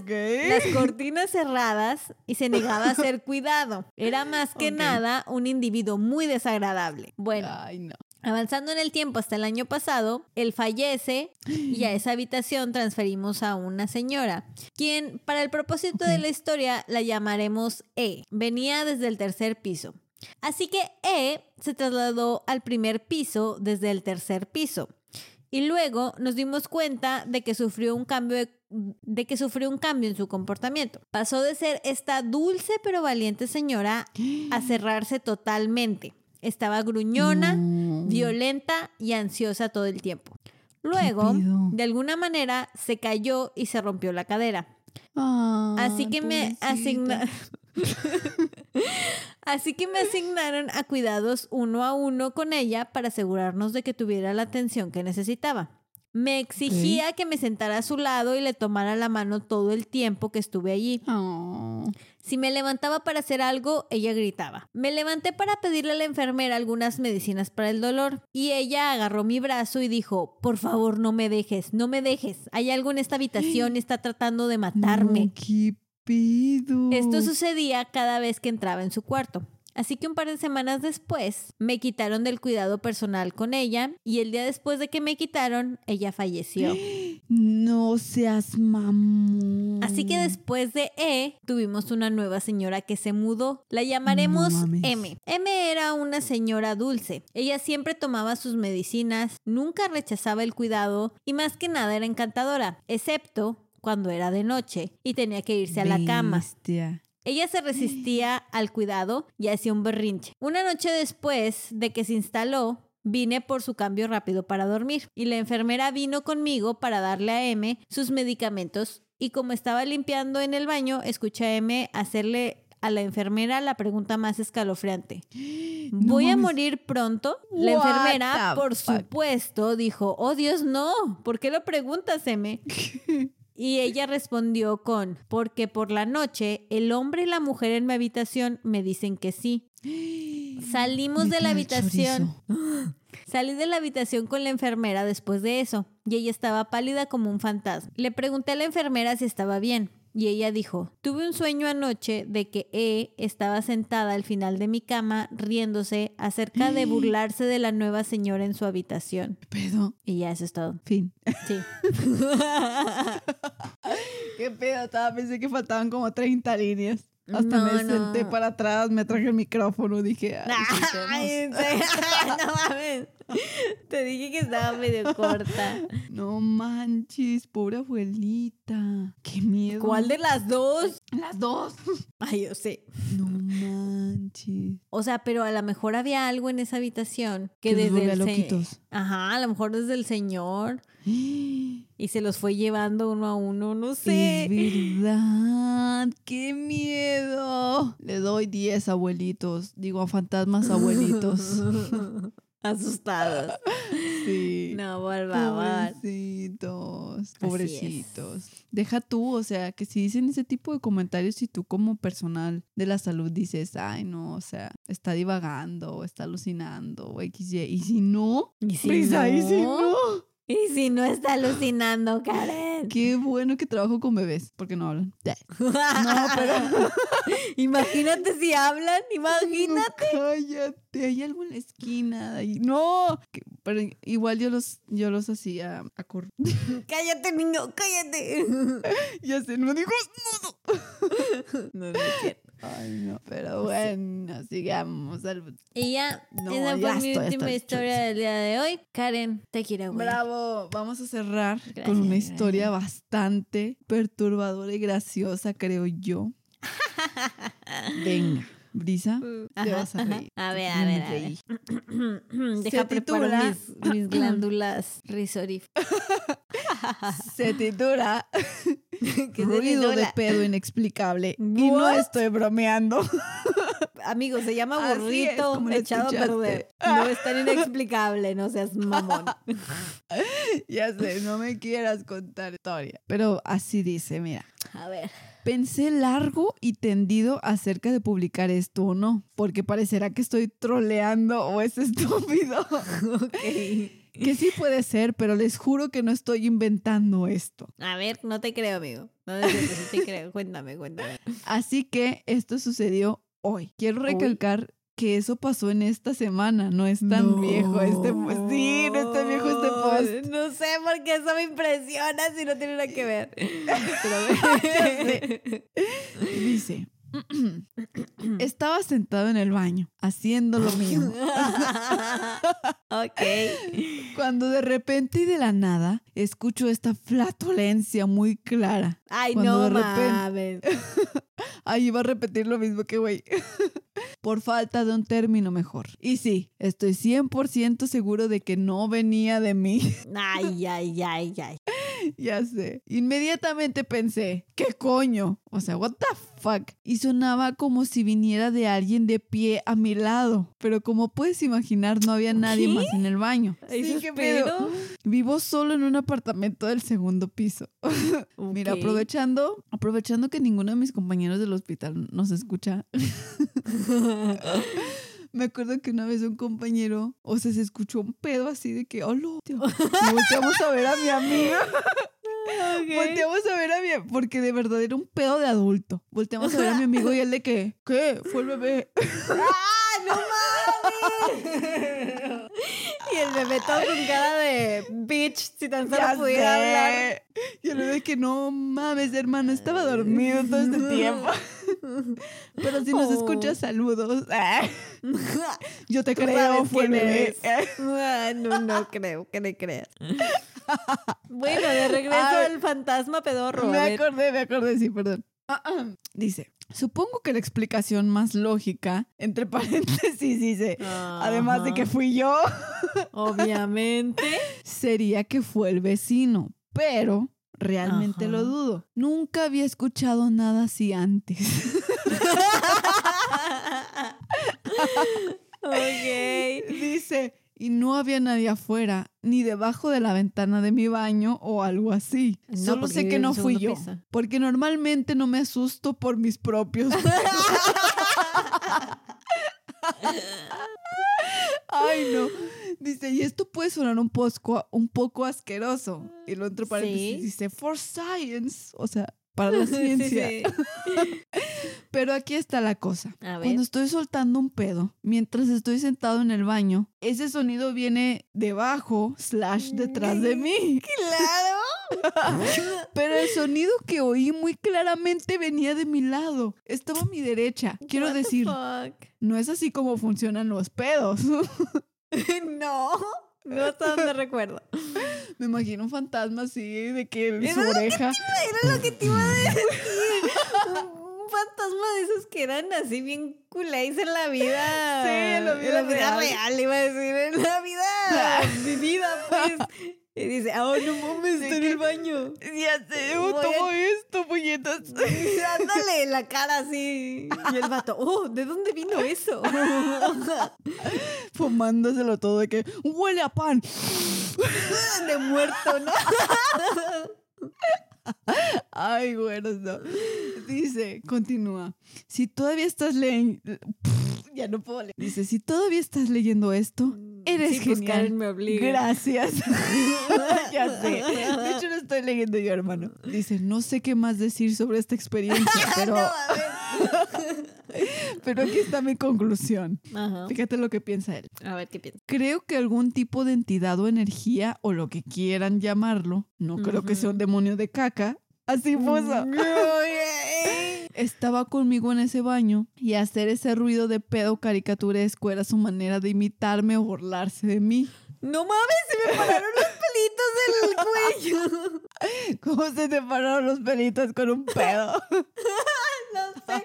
cortinas cerradas y se negaba a ser cuidado. Era más que nada un individuo muy desagradable. Bueno, Ay, no. Avanzando en el tiempo hasta el año pasado, él fallece y a esa habitación transferimos a una señora, quien para el propósito de la historia la llamaremos E. Venía desde el tercer piso. Así que E se trasladó al primer piso desde el tercer piso. Y luego nos dimos cuenta de que sufrió un cambio de de que sufrió un cambio en su comportamiento. Pasó de ser esta dulce pero valiente señora a cerrarse totalmente. Estaba gruñona, No. violenta y ansiosa todo el tiempo. Luego, de alguna manera, se cayó y se rompió la cadera. Así que me asignaron. [LAUGHS] Así que me asignaron a cuidados uno a uno con ella para asegurarnos de que tuviera la atención que necesitaba. Me exigía que me sentara a su lado y le tomara la mano todo el tiempo que estuve allí. Oh. Si me levantaba para hacer algo, ella gritaba. Me levanté para pedirle a la enfermera algunas medicinas para el dolor y ella agarró mi brazo y dijo, por favor no me dejes, no me dejes. Hay algo en esta habitación, [GASPS] está tratando de matarme. No, ¿Qué pedo? Esto sucedía cada vez que entraba en su cuarto. Así que un par de semanas después me quitaron del cuidado personal con ella y el día después de que me quitaron, ella falleció. [GASPS] No seas mamón. Así que después de E, tuvimos una nueva señora que se mudó. La llamaremos No. M. M era una señora dulce. Ella siempre tomaba sus medicinas, nunca rechazaba el cuidado y más que nada era encantadora, excepto cuando era de noche y tenía que irse a la cama. Ella se resistía al cuidado y hacía un berrinche. Una noche después de que se instaló, vine por su cambio rápido para dormir y la enfermera vino conmigo para darle a M sus medicamentos y como estaba limpiando en el baño, escuché a M hacerle a la enfermera la pregunta más escalofriante. [GASPS] No ¿Voy a morir pronto? La What enfermera, por fuck? supuesto, dijo, oh Dios, no, ¿por qué lo preguntas, M? [LAUGHS] Y ella respondió con, porque por la noche el hombre y la mujer en mi habitación me dicen que sí. [GASPS] Salimos Me de la habitación. chorizo. [GASPS] Salí de la habitación con la enfermera después de eso y ella estaba pálida como un fantasma. Le pregunté a la enfermera si estaba bien y ella dijo, tuve un sueño anoche de que E estaba sentada al final de mi cama riéndose acerca de [GASPS] burlarse de la nueva señora en su habitación. ¿Qué pedo? Y ya eso es todo. Fin. Sí. [LAUGHS] ¿Qué pedo? Estaba, pensé que faltaban como 30 líneas. Hasta No, me no. senté para atrás, me traje el micrófono, dije, ay, [LAUGHS] [LAUGHS] no mames. [LAUGHS] Te dije que estaba medio corta. [LAUGHS] no manches, pobre abuelita. Qué miedo. ¿Cuál de las dos? las dos? [LAUGHS] Ay, yo sé. No manches. O sea, pero a lo mejor había algo en esa habitación que desde el loquitos. Ajá, a lo mejor desde el señor [GASPS] y se los fue llevando uno a uno, no sé. Es verdad, qué miedo. Le doy 10 abuelitos, digo a fantasmas abuelitos. Asustados. Sí. No, por favor. Pobrecitos, pobrecitos. Deja tú, o sea, que si dicen ese tipo de comentarios y tú como personal de la salud dices, ay no, o sea, está divagando o está alucinando o XY. Y si no, ¿Y si Brisa, y si no? No. ¿Y si no está alucinando, Karen? Qué bueno que trabajo con bebés, porque no hablan. No, pero- [LAUGHS] Imagínate si hablan, imagínate. No, cállate, hay algo en la esquina. ahí. No, pero igual yo los, yo los hacía a cor- [LAUGHS] Cállate, niño, cállate. [LAUGHS] Ya sé, no digo No, no es cierto. Ay, no, pero bueno, sigamos. al- Y ya, No, esa ya fue mi última historia del día de hoy. Karen, te quiero, güey. Bravo, vamos a cerrar Gracias, con una gracias. historia bastante perturbadora y graciosa, creo yo. [LAUGHS] Venga, Brisa, te Ajá, vas a reír. A ver, a ver, a ver. [CLEARS THROAT] Deja titula- mis, mis [CLEARS THROAT] glándulas risoríferas. [LAUGHS] Se titula [LAUGHS] ¿Qué se Ruido de pedo inexplicable. Y no estoy bromeando. Amigo, se llama Así burrito echado a perder. No es tan inexplicable, no seas mamón. [LAUGHS] ya sé, no me quieras contar historia. Pero así dice, mira. A ver. Pensé largo y tendido acerca de publicar esto o no, porque parecerá que estoy troleando o es estúpido. Ok. Que sí puede ser, pero les juro que no estoy inventando esto. A ver, no te creo, amigo. No te creo. Cuéntame, cuéntame. Así que esto sucedió hoy. Quiero Hoy. recalcar que eso pasó en esta semana, no es tan No. viejo este post. Sí, no es tan viejo este post. No sé por qué eso me impresiona si no tiene nada que ver. [LAUGHS] Pero [LAUGHS] Dice, Estaba sentado en el baño, haciendo lo mío. ok. [LAUGHS] Cuando de repente y de la nada escucho esta flatulencia muy clara. Ay, Cuando no de repente- mames. [LAUGHS] Ahí iba a repetir lo mismo que güey. [LAUGHS] Por falta de un término mejor. Y sí, estoy 100% seguro de que no venía de mí. Ay, ay, ay, ay. [LAUGHS] ya sé. Inmediatamente pensé, ¿qué coño? O sea, what the fuck? Y sonaba como si viniera de alguien de pie a mi lado. Pero como puedes imaginar, no había nadie ¿Qué? más en el baño. Sí, ¿qué pedo? Vivo solo en un apartamento del segundo piso. [LAUGHS] Mira, Ok. aprovechando, aprovechando que ninguno de mis compañeros del hospital nos escucha. [LAUGHS] Me acuerdo que una vez un compañero, o sea, se escuchó un pedo así de que, hola, volteamos a ver a mi amiga. [LAUGHS] Volteamos a ver a mi, porque de verdad era un pedo de adulto. Volteamos a ver a mi amigo y él de que, ¿qué? Fue el bebé. [LAUGHS] ¡Ah, no mames! [LAUGHS] y el bebé todo con cara de bitch, si tan solo Ya pudiera hablar. Y el bebé que no mames, hermano, estaba dormido todo este tiempo. [LAUGHS] Pero si nos Oh. escuchas, saludos. Ah, [LAUGHS] Yo te creo, fue bebé. no, no [LAUGHS] creo que le creas. Bueno, de regreso al fantasma pedorro. Me acordé, me acordé, sí, perdón. [CLEARS THROAT] Dice, supongo que la explicación más lógica, entre paréntesis, dice, además de que fui yo, Obviamente. [LAUGHS] sería que fue el vecino. Pero realmente Ajá. lo dudo. Nunca había escuchado nada así antes. [LAUGHS] ok. [LAUGHS] Dice, y no había nadie afuera, ni debajo de la ventana de mi baño o algo así. No, Solo sé que no fui yo. piso. Porque normalmente no me asusto por mis propios. [LAUGHS] Ay, no. Dice, y esto puede sonar un poco, un poco asqueroso. Y lo entre paréntesis Sí. dice, for science. O sea, para la [LAUGHS] Sí, ciencia. sí. [LAUGHS] Pero aquí está la cosa. A ver. Cuando estoy soltando un pedo, mientras estoy sentado en el baño, ese sonido viene debajo, slash, detrás de mí. [LAUGHS] Claro. Pero el sonido que oí muy claramente venía de mi lado. Estaba a mi derecha. Quiero decir, fuck? no es así como funcionan los pedos. no. No hasta donde recuerdo. [LAUGHS] Me imagino un fantasma así, de que en su lo oreja. Era lo que te iba a decir. Un fantasma de esos que eran así bien culés en la vida. Sí, en la vida real. real, iba a decir. En la vida [LAUGHS] vivida, pues. [LAUGHS] Y dice, ah, no mames, está en el baño. Ya sé, oh, Voy a- tomo esto, puñetas. [LAUGHS] Ándale, la cara así. Y el vato, oh, ¿de dónde vino eso? [LAUGHS] Fumándoselo todo de que huele a pan. [LAUGHS] De muerto, ¿no? Ay, bueno, no. Dice, continúa. Si todavía estás leyendo. Ya no puedo leer. Dice, si todavía estás leyendo esto, eres Sí, pues, Karen genial. me obliga. Gracias. [LAUGHS] [LAUGHS] ya sé. [LAUGHS] De hecho, lo estoy leyendo yo, hermano. Dice, no sé qué más decir sobre esta experiencia, pero, pero aquí está mi conclusión. Ajá. Fíjate lo que piensa él. A ver qué piensas. Creo que algún tipo de entidad o energía, o lo que quieran llamarlo, no creo que sea un demonio de caca, así puso. Estaba conmigo en ese baño y hacer ese ruido de pedo caricaturesco era su manera de imitarme o burlarse de mí. No mames, se me pararon los pelitos del [LAUGHS] cuello. ¿Cómo se te pararon los pelitos con un pedo? [LAUGHS] No sé.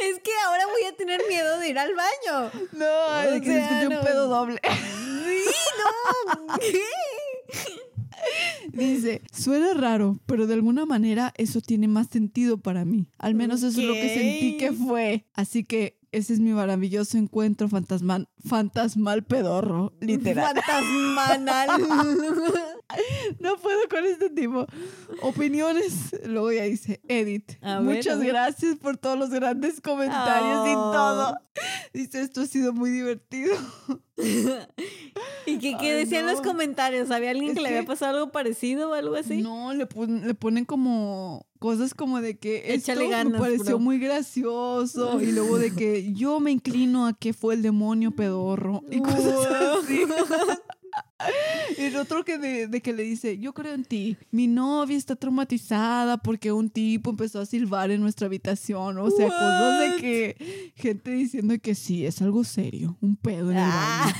Es que ahora voy a tener miedo de ir al baño. No, es que se no. un pedo doble. Sí, no. ¿Qué? [LAUGHS] [LAUGHS] Dice, suena raro, pero de alguna manera eso tiene más sentido para mí. Al menos eso es lo que sentí que fue. Así que ese es mi maravilloso encuentro fantasmal, fantasmal pedorro, literal. Fantasmanal. [LAUGHS] No puedo con este tipo. Opiniones. Luego ya dice, Edit. A ver, muchas ver. gracias por todos los grandes comentarios y Oh. todo. Dice, esto ha sido muy divertido. [LAUGHS] ¿Y qué, qué decían no. los comentarios? ¿Había alguien Es que le había pasado algo parecido o algo así? No, le, pon- le ponen como cosas como de que esto Échale me ganas, pareció bro. muy gracioso y luego de que yo me inclino a que fue el demonio pedorro [LAUGHS] y cosas [LAUGHS] así. [LAUGHS] El otro que de, de que le dice, yo creo en ti. Mi novia está traumatizada porque un tipo empezó a silbar en nuestra habitación. O sea, cosas de que gente diciendo que sí, es algo serio. Un pedo en el baño.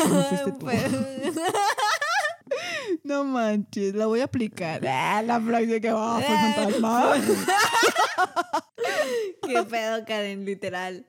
que [LAUGHS] no manches, la voy a aplicar. Ah, la próxima que va, Ah, fantasma. [LAUGHS] Qué pedo, Karen, literal.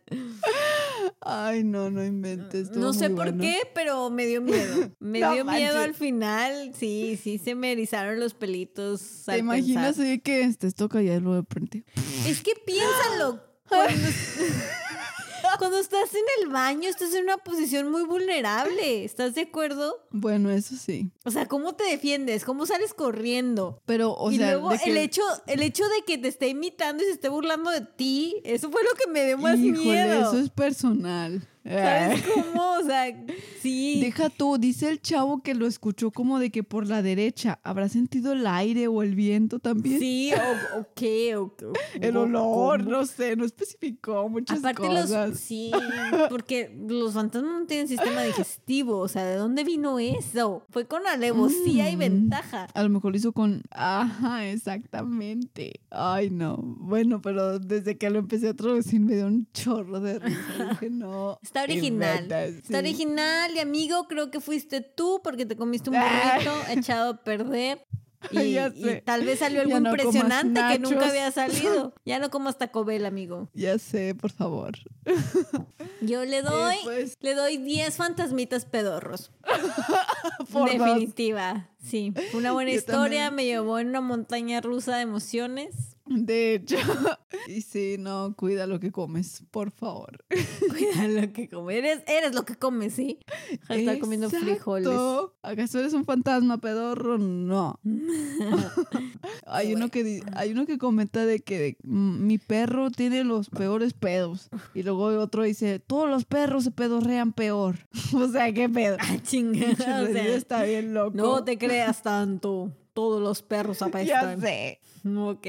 Ay, no, no inventes. No sé por bueno. qué, pero me dio miedo. Me No dio miedo al final. Sí, sí, se me erizaron los pelitos. ¿Te al imaginas pensar. que estés toca ya lo de frente? Es que piénsalo. Cuando, [LAUGHS] [LAUGHS] cuando estás en el baño, estás en una posición muy vulnerable. ¿Estás de acuerdo? Bueno, eso sí. O sea, ¿cómo te defiendes? ¿Cómo sales corriendo? Pero, o y sea, luego de que- el, hecho, el hecho de que te esté imitando y se esté burlando de ti, eso fue lo que me dio más Híjole, miedo. eso es personal. ¿Sabes cómo? O sea, sí. Deja tú, dice el chavo que lo escuchó como de que por la derecha. ¿Habrá sentido el aire o el viento también? Sí, o, o qué, o, o- El olor, no sé, no especificó muchas Aparte cosas. los sí, [LAUGHS] porque los fantasmas no tienen sistema digestivo, o sea, ¿de dónde vino eso? Fue con alevosía y Mm. ventaja. A lo mejor lo hizo con... Ajá, exactamente. Ay, no. Bueno, pero desde que lo empecé a traducir me dio un chorro de risa. [LAUGHS] Dije, no. Está original. Está original y amigo, creo que fuiste tú porque te comiste un Ah. [LAUGHS] burrito echado a perder. [LAUGHS] Y, tal vez salió [LAUGHS] algo no impresionante que nunca había salido. Ya no como hasta Cobel, amigo. Ya sé, por favor. Yo le doy, pues. le doy 10 fantasmitas pedorros. Por dos. Definitiva. Sí. Una buena Yo historia, también. me llevó en una montaña rusa de emociones. De hecho. [LAUGHS] Y sí, no, cuida lo que comes, por favor. [LAUGHS] Cuida lo que comes. Eres, eres lo que comes, ¿sí? Estar comiendo frijoles. ¿Acaso eres un fantasma pedorro? No. [LAUGHS] hay, uno que, hay uno que comenta de que mi perro tiene los peores pedos. Y luego otro dice, todos los perros se pedorrean peor. o sea, ¿qué pedo? Ah, chingada. O sea, está bien loco. no te creas tanto. Todos los perros Ya apestan. sé. [LAUGHS] Ok.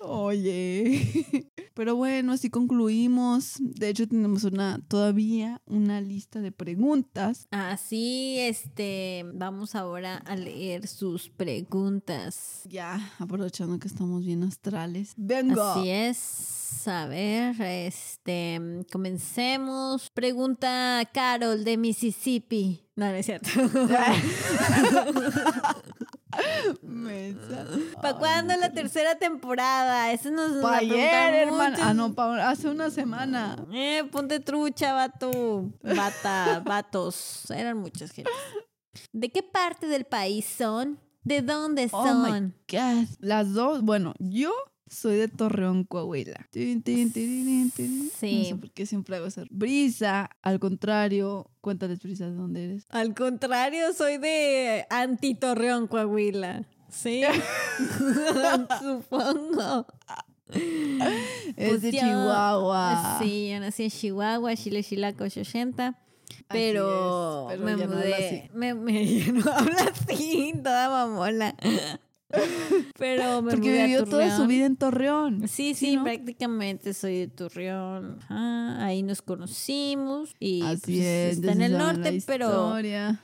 Oye. [LAUGHS] Pero bueno, así concluimos. De hecho, tenemos una todavía una lista de preguntas. Así, este, vamos ahora a leer sus preguntas. Ya, aprovechando que estamos bien astrales. Vengo. Así es. A ver, este, comencemos. Pregunta Carol de Mississippi. No, no es cierto. [LAUGHS] ¿Para cuándo la tercera temporada? Eso nos Pa' ayer, muchos. Ah, no, pa- hace una semana. Eh, ponte trucha, vato. Bata, vatos. Eran muchas gentes. ¿De qué parte del país son? ¿De dónde Oh my son? God. Las dos, bueno, yo soy de Torreón, Coahuila. Sí. No sé por qué siempre hago esa. Brisa, al contrario, cuéntales, Brisa, ¿de dónde eres? Al contrario, soy de anti-Torreón, Coahuila. Sí. [LAUGHS] [LAUGHS] Supongo. Es Pues de yo- Chihuahua. Sí, yo nací en Chihuahua, Chile, Chilaco, 80. Así Pero, es, pero me ya no habla mudé. así. me, me- [LAUGHS] ya no habla así, toda mamona. [LAUGHS] Pero me Porque vivió toda su vida en Torreón. Sí, sí, ¿no? prácticamente soy de Torreón. Ajá, ahí nos conocimos y Así pues, es. está en el norte, pero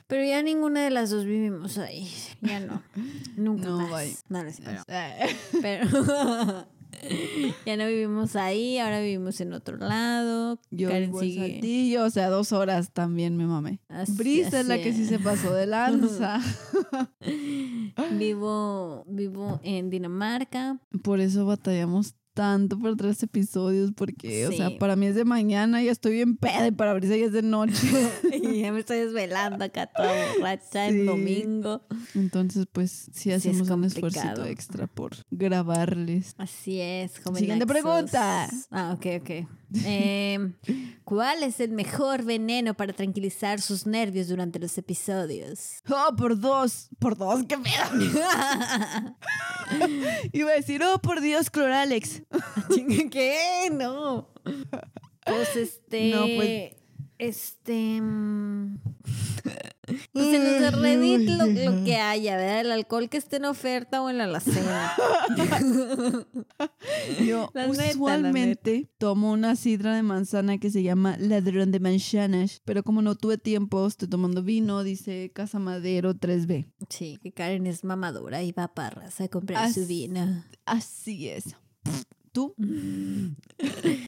pero ya ninguna de las dos vivimos ahí. Ya no. Nunca No, más. cierto. Eh, [LAUGHS] Pero [LAUGHS] [LAUGHS] ya no vivimos ahí, ahora vivimos en otro lado. Yo Karen en sigue- o sea, dos horas también me mamé. Así- Brisa es la que sí se pasó de lanza. [LAUGHS] Vivo, vivo en Dinamarca. Por eso batallamos tanto por tres episodios, porque, o sea, para mí es de mañana y estoy bien peda y para Brisa ya es de noche. [LAUGHS] y ya me estoy desvelando acá toda borracha Sí. en domingo. Entonces, pues sí es hacemos un esfuerzo extra por grabarles. Así es, joven. Siguiente pregunta. Ah, ok, ok. Em, ¿Cuál es el mejor veneno para tranquilizar sus nervios durante los episodios? Oh, por dos. Por dos, qué pedo. [LAUGHS] Iba a decir, oh, por Dios, Cloralex. [LAUGHS] ¿Qué? No. [LAUGHS] Pues este. No, pues- Este. mm, [LAUGHS] Pues en de Reddit lo, lo que haya, ¿verdad? El alcohol que esté en oferta o en la alacena. [LAUGHS] Yo La neta, la usualmente tomo una sidra de manzana que se llama ladrón de manzanas, pero como no tuve tiempo, estoy tomando vino, dice Casa Madero 3B. Sí, que Karen es mamadora y va a Parras a comprar su vino. Así es. ¿Tú?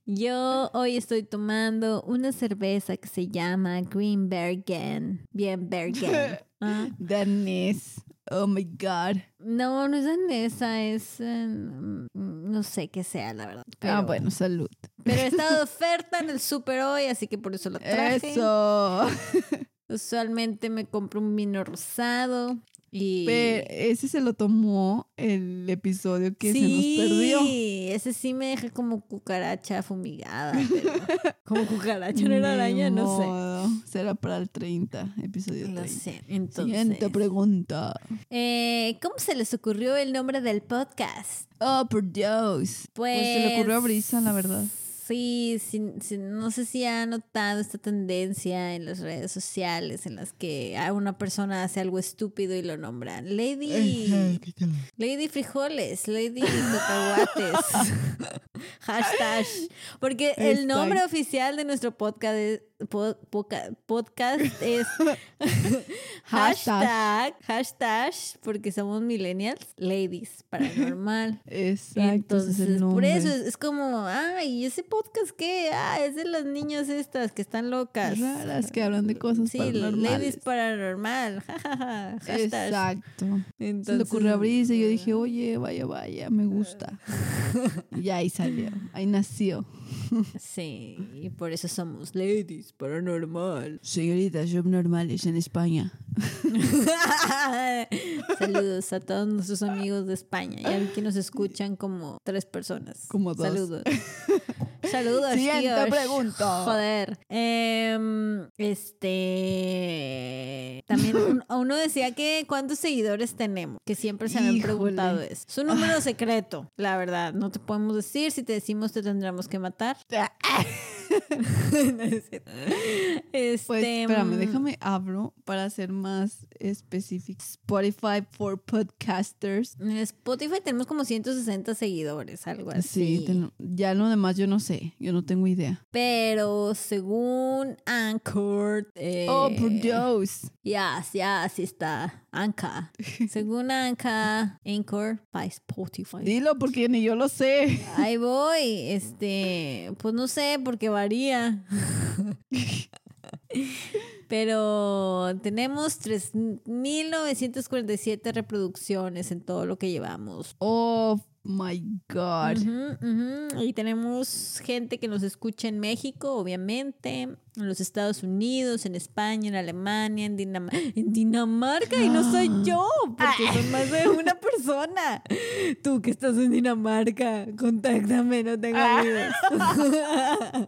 Yo hoy estoy tomando una cerveza que se llama Green Bergen. Bien Bergen. [LAUGHS] Ah, Danés. Oh my God. No, no es danesa, es... mm, no sé qué sea, la verdad. Pero, Ah, bueno, salud. Pero he estado de [LAUGHS] oferta en el super hoy, así que por eso lo traje. Eso. [LAUGHS] Usualmente me compro un vino rosado y... Pero ese se lo tomó el episodio que se nos perdió. Sí, ese sí me deja como cucaracha fumigada. pero- [LAUGHS] como cucaracha, no era araña, no sé. Será para el 30, episodio Lo 30. sé. Entonces, Siguiente pregunta. eh, ¿cómo se les ocurrió el nombre del podcast? Oh, por Dios. Pues, Pues, se le ocurrió a Brisa, la verdad. Sí, sí, sí, no sé si ha notado esta tendencia en las redes sociales en las que a una persona hace algo estúpido y lo nombran. Lady, Lady Frijoles, Lady Cacahuates. [LAUGHS] [LAUGHS] Hashtag. Porque el nombre oficial de nuestro podcast es, po- poca- podcast [LAUGHS] es [LAUGHS] hashtag, hashtag, porque somos millennials, ladies, paranormal. [LAUGHS] Exacto, es Entonces, el por eso es, es como, ay, ¿ese podcast qué? Ah, es de las niñas estas que están locas. Raras que hablan de cosas Sí, paranormales. ladies paranormal. hashtag. Exacto. Se le Entonces, ocurrió a Brisa y yo dije, oye, vaya, vaya, me gusta. y ahí salió, ahí nació. Sí, y por eso somos ladies paranormal. Señoritas subnormales en España. [LAUGHS] Saludos a todos nuestros amigos de España. Ya que nos escuchan como tres personas. Como dos. Saludos. [LAUGHS] Saludos, Siguiente tíos. pregunta. Joder. Em, este. También un- uno decía que cuántos seguidores tenemos. Que siempre se me han preguntado eso. Es un número secreto, la verdad. No te podemos decir. Si te decimos, te tendremos que matar. [LAUGHS] [LAUGHS] No es cierto. este, Pues espérame, mm, déjame abro para ser más específico. Spotify for podcasters. En Spotify tenemos como 160 seguidores, algo así. Sí, ten- ya lo demás yo no sé, yo no tengo idea. Pero según Anchor. eh, Oh, por Dios. Ya, ya, sí está. Anchor. [LAUGHS] Según Anchor, Anchor by Spotify. Dilo porque ni yo lo sé. Ahí [LAUGHS] voy. Este, pues no sé, porque varía. [LAUGHS] Pero tenemos 3.947 reproducciones en todo lo que llevamos. My God. Ujú. Y tenemos gente que nos escucha en México, obviamente, en los Estados Unidos, en España, en Alemania, en, Dinam- en Dinamarca, y no soy [GASPS] yo, porque son más de una persona. Tú que estás en Dinamarca, contáctame, no tengo amigos. [LAUGHS]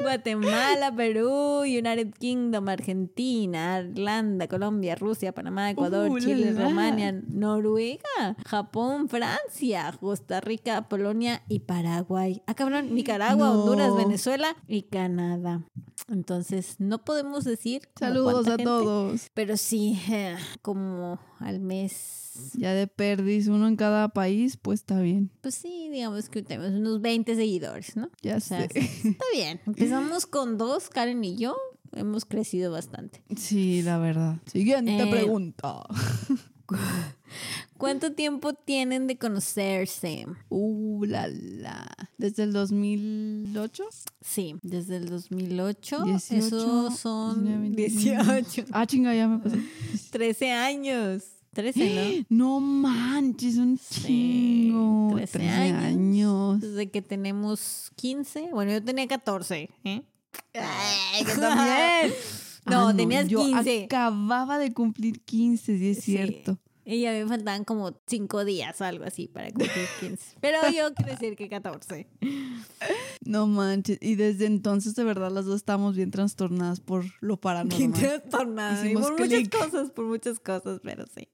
Guatemala, Perú, United Kingdom, Argentina, Irlanda, Colombia, Rusia, Panamá, Ecuador, Uh, Chile. Rumania, Noruega, Japón, Francia, Costa Rica, Polonia y Paraguay. Ah, cabrón, Nicaragua, No. Honduras, Venezuela y Canadá. Entonces, no podemos decir. Saludos a gente, todos. Pero sí, eh, como al mes. Ya de perdis uno en cada país, pues está bien. Pues sí, digamos que tenemos unos 20 seguidores, ¿no? Ya O sea, sé. está bien. Empezamos con dos, Karen y yo. Hemos crecido bastante. Sí, la verdad. Siguiente Eh, pregunta. [LAUGHS] [LAUGHS] ¿Cuánto tiempo tienen de conocerse? Uh, la, la. ¿Desde el 2008? Sí, desde el 2008. 18, Esos son 19, 18. [LAUGHS] Ah, chinga, ya me pasé. [LAUGHS] 13 años. 13, ¿no? [GASPS] No manches, un Sí, chingo. 13 13 años. años. Desde que tenemos 15. Bueno, yo tenía 14. ¿eh? Ay, yo también. No, Ah, tenías yo 15. acababa de cumplir 15, sí es Sí. cierto. Y a mí me faltaban como 5 días o algo así para cumplir 15. [LAUGHS] Pero yo quiero decir que 14. No manches. Y desde entonces, de verdad, las dos estamos bien trastornadas por lo paranormal. trastornada. Y por muchas cosas, por muchas cosas, pero sí.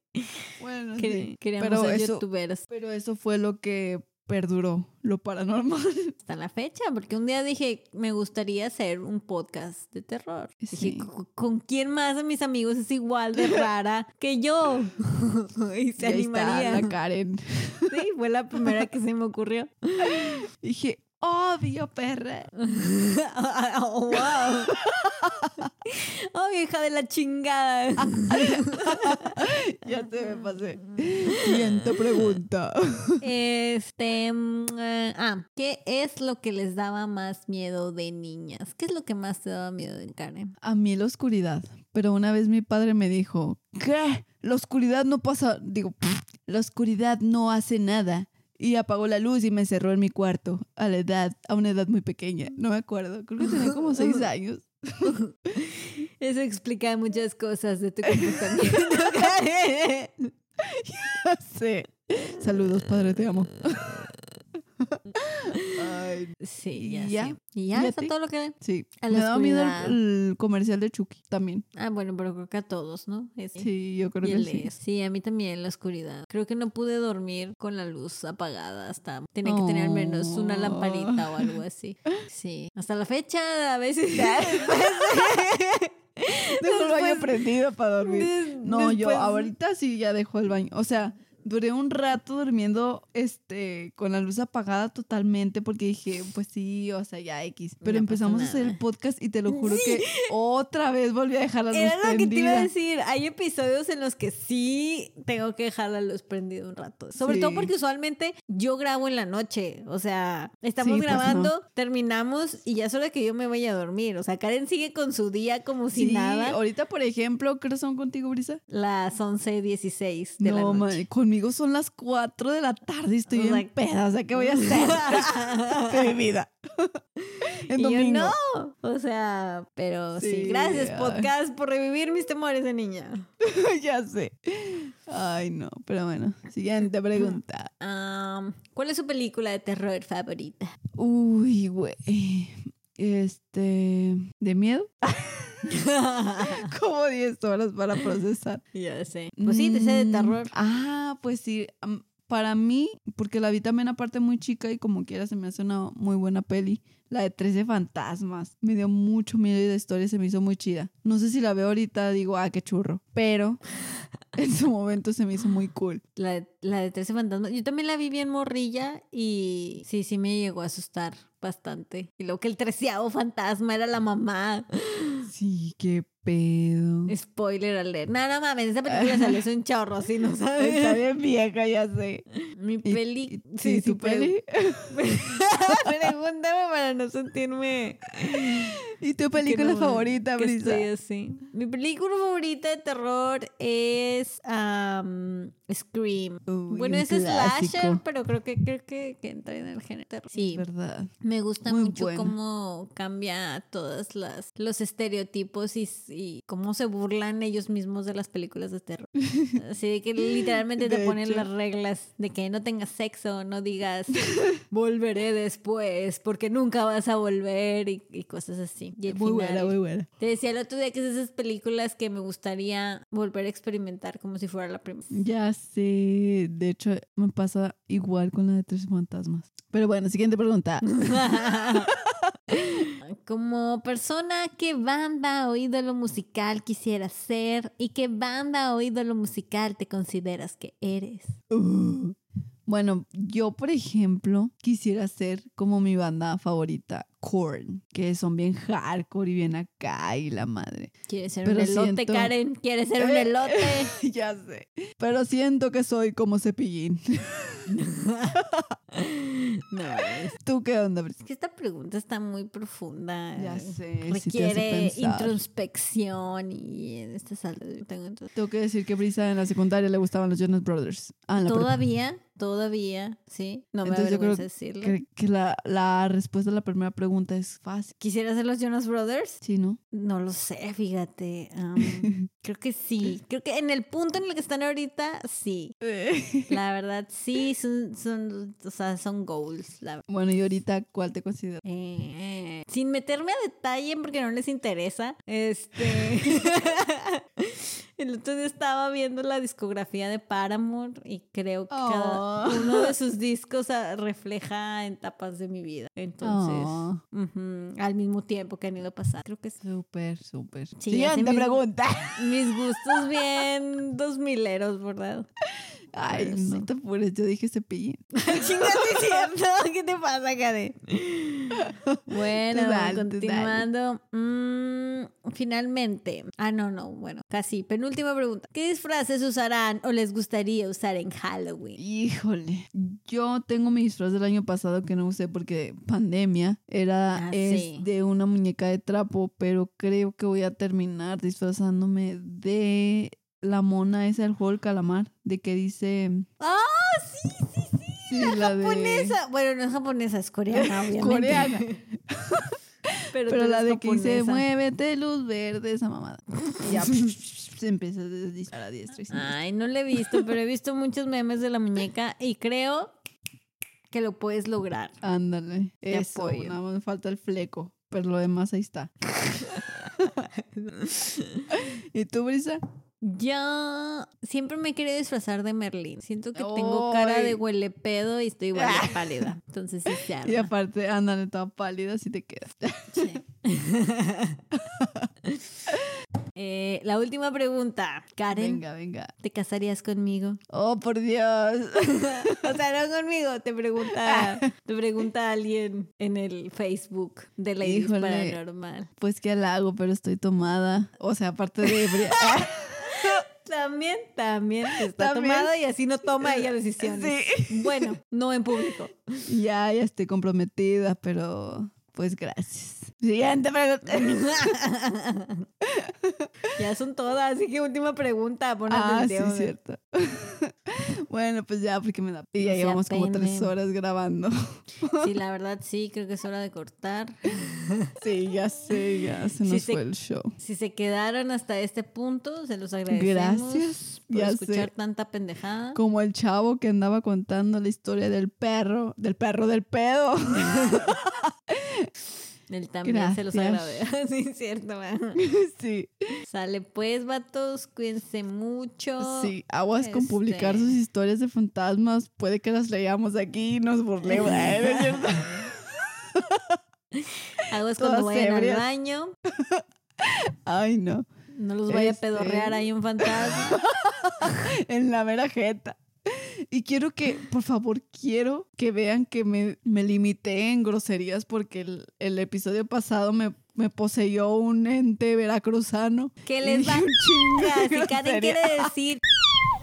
Bueno, Quer- sí. Queríamos Pero ser eso, youtuberos. pero eso fue lo que perduró lo paranormal. [LAUGHS] Hasta la fecha, porque un día dije, me gustaría hacer un podcast de terror. Dije, Sí. "¿Con- ¿con quién más de mis amigos es igual de rara que yo? [LAUGHS] y se ahí está animaría. la Karen. Sí, fue la primera que se me ocurrió. [LAUGHS] Dije, obvio, perra. [LAUGHS] oh, wow. oh, hija de la chingada. [LAUGHS] ya te me pasé. Siguiente pregunta. Este, mm, eh, ah, ¿qué es lo que les daba más miedo de niñas? ¿Qué es lo que más te daba miedo de Karen? A mí la oscuridad. Pero una vez mi padre me dijo, ¿qué? La oscuridad no pasa. Digo, "Pff, la oscuridad no hace nada. Y apagó la luz y me encerró en mi cuarto a la edad, a una edad muy pequeña. No me acuerdo. Creo que tenía como seis [LAUGHS] años. Eso explica muchas cosas de tu [LAUGHS] comportamiento, [LAUGHS] Karen. Sí. Saludos, padre, te amo. Ay, Sí, ya, ¿Ya? sé. ¿Y ya? ¿Y a ¿Está ti? todo lo que...? sí. A Me la daba miedo oscuridad. el, el comercial de Chucky también. Ah, bueno, pero creo que a todos, ¿no? Ese. Sí, yo creo Y que el sí. es. Sí, a mí también la oscuridad. Creo que no pude dormir con la luz apagada hasta tenía que tener al menos una Oh. lamparita o algo así. [LAUGHS] Sí. Hasta la fecha a veces [LAUGHS] Dejo el baño Después- prendido para dormir. Des- No, yo después- ahorita sí ya dejo el baño. O sea, duré un rato durmiendo este con la luz apagada totalmente porque dije, pues sí, o sea, ya X. Pero No empezamos a hacer el podcast y te lo juro que otra vez volví a dejar la luz Era lo que te iba a prendida. decir. Hay episodios en los que sí tengo que dejar la luz prendida un rato. Sobre todo porque usualmente yo grabo en la noche. O sea, estamos Sí, pues, grabando, terminamos y ya es hora que yo me vaya a dormir. O sea, Karen sigue con su día como si nada. ahorita, por ejemplo, ¿qué son contigo, Brisa? Las 11.16 de la No, noche. ma- conmigo son las 4 de la tarde y estoy O sea, en peda. O sea, ¿qué voy a [LAUGHS] hacer [LAUGHS] de mi vida? [LAUGHS] en Y yo no. O sea, pero sí. Sí, Gracias, ay. podcast, por revivir mis temores de niña. ya sé. Ay, no. Pero bueno, siguiente pregunta. Am, ¿Cuál es su película de terror favorita? Uy, güey. Este. ¿De miedo? Como 10 horas para procesar. [LAUGHS] ya sé. Pues sí, te sé de Mm, terror. Ah, pues sí. para mí, porque la vi también aparte muy chica y como quiera se me hace una muy buena peli. La de 13 fantasmas. Me dio mucho miedo y la historia se me hizo muy chida. No sé si la veo ahorita, digo, ah, qué churro. Pero [LAUGHS] en su momento se me hizo muy cool. La, de- la de 13 fantasmas. Yo también la vi bien morrilla y sí, sí me llegó a asustar bastante. Y luego que el treceavo fantasma era la mamá. Sí, qué pedo. Spoiler alert. No, no mames, esa película salió un chorro, ¿sí? ¿No Está sabes? bien vieja, ya sé. Mi peli... y- sí, tu peli. [LAUGHS] Pregúntame para no sentirme... ¿Y tu película no- favorita, Brisa? estoy así. Mi película favorita de terror es am, Scream. Uy, bueno, es slasher, clásico. pero creo que creo que, que entra en el género. terror. Sí, verdad. me gusta Muy mucho cómo cambia todos las, los estereotipos y, y cómo se burlan ellos mismos de las películas de terror. [LAUGHS] Así de que literalmente te De ponen hecho. las reglas de que no tengas sexo, no digas [LAUGHS] volveré después porque nunca vas a volver y, y cosas así. Y Muy buena, final- muy buena. te decía el otro día que es esas películas que me gustaría volver a experimentar como si fuera la primera. Ya sé. De hecho, me pasa igual con la de Tres Fantasmas. Pero bueno, siguiente pregunta. [LAUGHS] como persona, ¿qué banda o ídolo musical quisieras ser? ¿Y qué banda o ídolo musical te consideras que eres? Bueno, yo, por ejemplo, quisiera ser como mi banda favorita, Korn, que son bien hardcore y bien acá y la madre. ¿Quieres ser Pero un elote, siento- Karen? ¿Quieres ser un Eh, elote? [LAUGHS] ya sé. Pero siento que soy como cepillín. [LAUGHS] No, es ¿Tú qué onda, Bris? que esta pregunta está muy profunda. Ya sé. Requiere pensar. introspección y en estas alturas yo tengo entonces- Tengo que decir que Brisa en la secundaria le gustaban los Jonas Brothers. Ah, prepa. Todavía, todavía, sí. No me Entonces yo creo decirlo. Que, que la, la respuesta a la primera pregunta es fácil. ¿Quisiera ser los Jonas Brothers? Sí, ¿no? No lo sé, fíjate. [LAUGHS] creo que sí. Creo que en el punto en el que están ahorita, sí. [LAUGHS] La verdad, sí, son, son, o sea, son goals. La, bueno, y ahorita, ¿cuál te consideras? eh, sin meterme a detalle porque no les interesa, este... [LAUGHS] El otro día estaba viendo la discografía de Paramore y creo que Oh. cada uno de sus discos refleja etapas de mi vida. Entonces, Oh. al mismo tiempo que han ido pasando. Creo que es Súper, súper. Sí, Siguiente pregunta. mis gustos bien dos mileros, ¿verdad? Ay, no te apures, yo dije cepillín. [LAUGHS] Cierto. [LAUGHS] ¿Qué te pasa, Karen? [LAUGHS] Bueno, dale, continuando. Mm, finalmente. Ah, no, no. Bueno, casi. Penúltima pregunta. ¿Qué disfraces usarán o les gustaría usar en Halloween? Híjole, yo tengo mi disfraz del año pasado que no usé porque pandemia era Ah, es sí. de una muñeca de trapo, pero creo que voy a terminar disfrazándome de la mona esa del juego del calamar, de que dice ¡Ah, sí, sí, sí! sí, La, japonesa. Bueno, no es japonesa, es coreana, [LAUGHS] obviamente. coreana, [LAUGHS] Pero, la de que dice japonesa. muévete luz verde esa mamada. [LAUGHS] Y ya se empieza a disparar a diestra. Ay, no la he visto, pero he visto muchos memes de la muñeca y creo que lo puedes lograr. Ándale, Te eso, apoyo. nada más me falta el fleco, pero lo demás ahí está. ¿Y tú, Brisa? Yo siempre me querido disfrazar de Merlín. Siento que tengo cara de huele pedo y estoy igual de [LAUGHS] pálida. Entonces sí se Y aparte, ándale, toda pálida si te quedas. Sí. [LAUGHS] Eh, la última pregunta. Karen, Venga, venga. ¿te casarías conmigo? Oh, por Dios. [LAUGHS] O sea, no conmigo, te pregunta, te pregunta alguien en el Facebook de Híjole. Paranormal. Pues qué hago, pero estoy tomada. O sea, aparte de. También, también está También. tomado y así no toma ella decisiones. Bueno, no en público. ya, ya estoy comprometida, pero pues gracias. Siguiente pregunta. [LAUGHS] ya son todas, así que última pregunta, Ah, sí, atención. cierto. [LAUGHS] bueno, pues ya, porque me da. Y ya llevamos como tres horas grabando. Sí, la [LAUGHS] verdad sí, creo que es hora de cortar. sí, ya sé, ya se Sí, nos fue el show. Si se quedaron hasta este punto, se los agradecemos Gracias, por ya escuchar sé. tanta pendejada. Como el chavo que andaba contando la historia del perro, del perro del pedo. Él también se los agradece. [LAUGHS] sí, cierto. [LAUGHS] sí, Sale pues, vatos, cuídense mucho. sí. Aguas con publicar este- sus historias de fantasmas. Puede que las leamos aquí y nos burlemos. [LAUGHS] Ay, ¿no es cierto? Aguas cuando vayan ebrias. al baño. Ay, no. No los vaya Este- a pedorrear ahí un fantasma. En la mera jeta. [LAUGHS] Y quiero que, por favor, quiero que vean que me, me limité en groserías porque el, el episodio pasado me, me poseyó un ente veracruzano. ¿Qué Y les va? [LAUGHS] de Si Karen quiere [LAUGHS] decir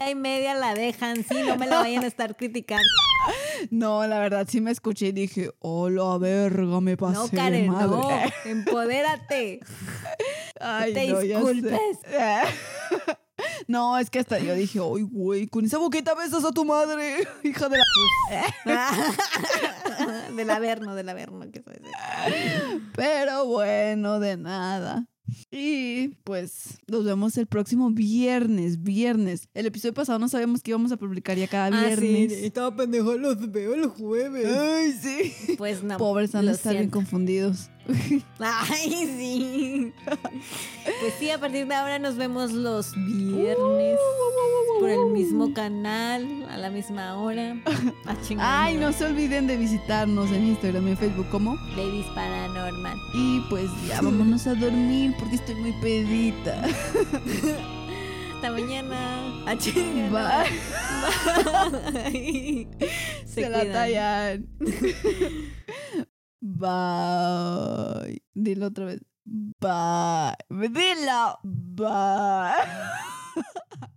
y media la dejan, sí, no me la vayan a estar criticando. No, la verdad sí me escuché y dije, oh, la verga, me pasé No, Karen, madre". no. Empodérate. Ay, te no, disculpes. No, es que hasta yo dije, ay, güey, con esa boquita besas a tu madre, [LAUGHS] hija de la... [LAUGHS] del Averno, del Averno, que. Pero bueno, de nada. Y pues nos vemos el próximo viernes, viernes. El episodio pasado no sabíamos que íbamos a publicar ya cada Ah, sí, viernes. estaba pendejo, los veo el jueves. Ay, sí. Pues no. Pobres han de estar bien confundidos. [LAUGHS] Ay, sí. Pues sí, a partir de ahora nos vemos los viernes por el mismo canal, a la misma hora. A chingar. Ay, no se olviden de visitarnos en Instagram y en Facebook como. Ladies Paranormal. Y pues ya vámonos a dormir porque estoy muy pedita. Hasta mañana. A chingar. Bye. Bye. Se, la tallan. Bye. Dilo otra vez. Bye. Dilo. Bye. [LAUGHS]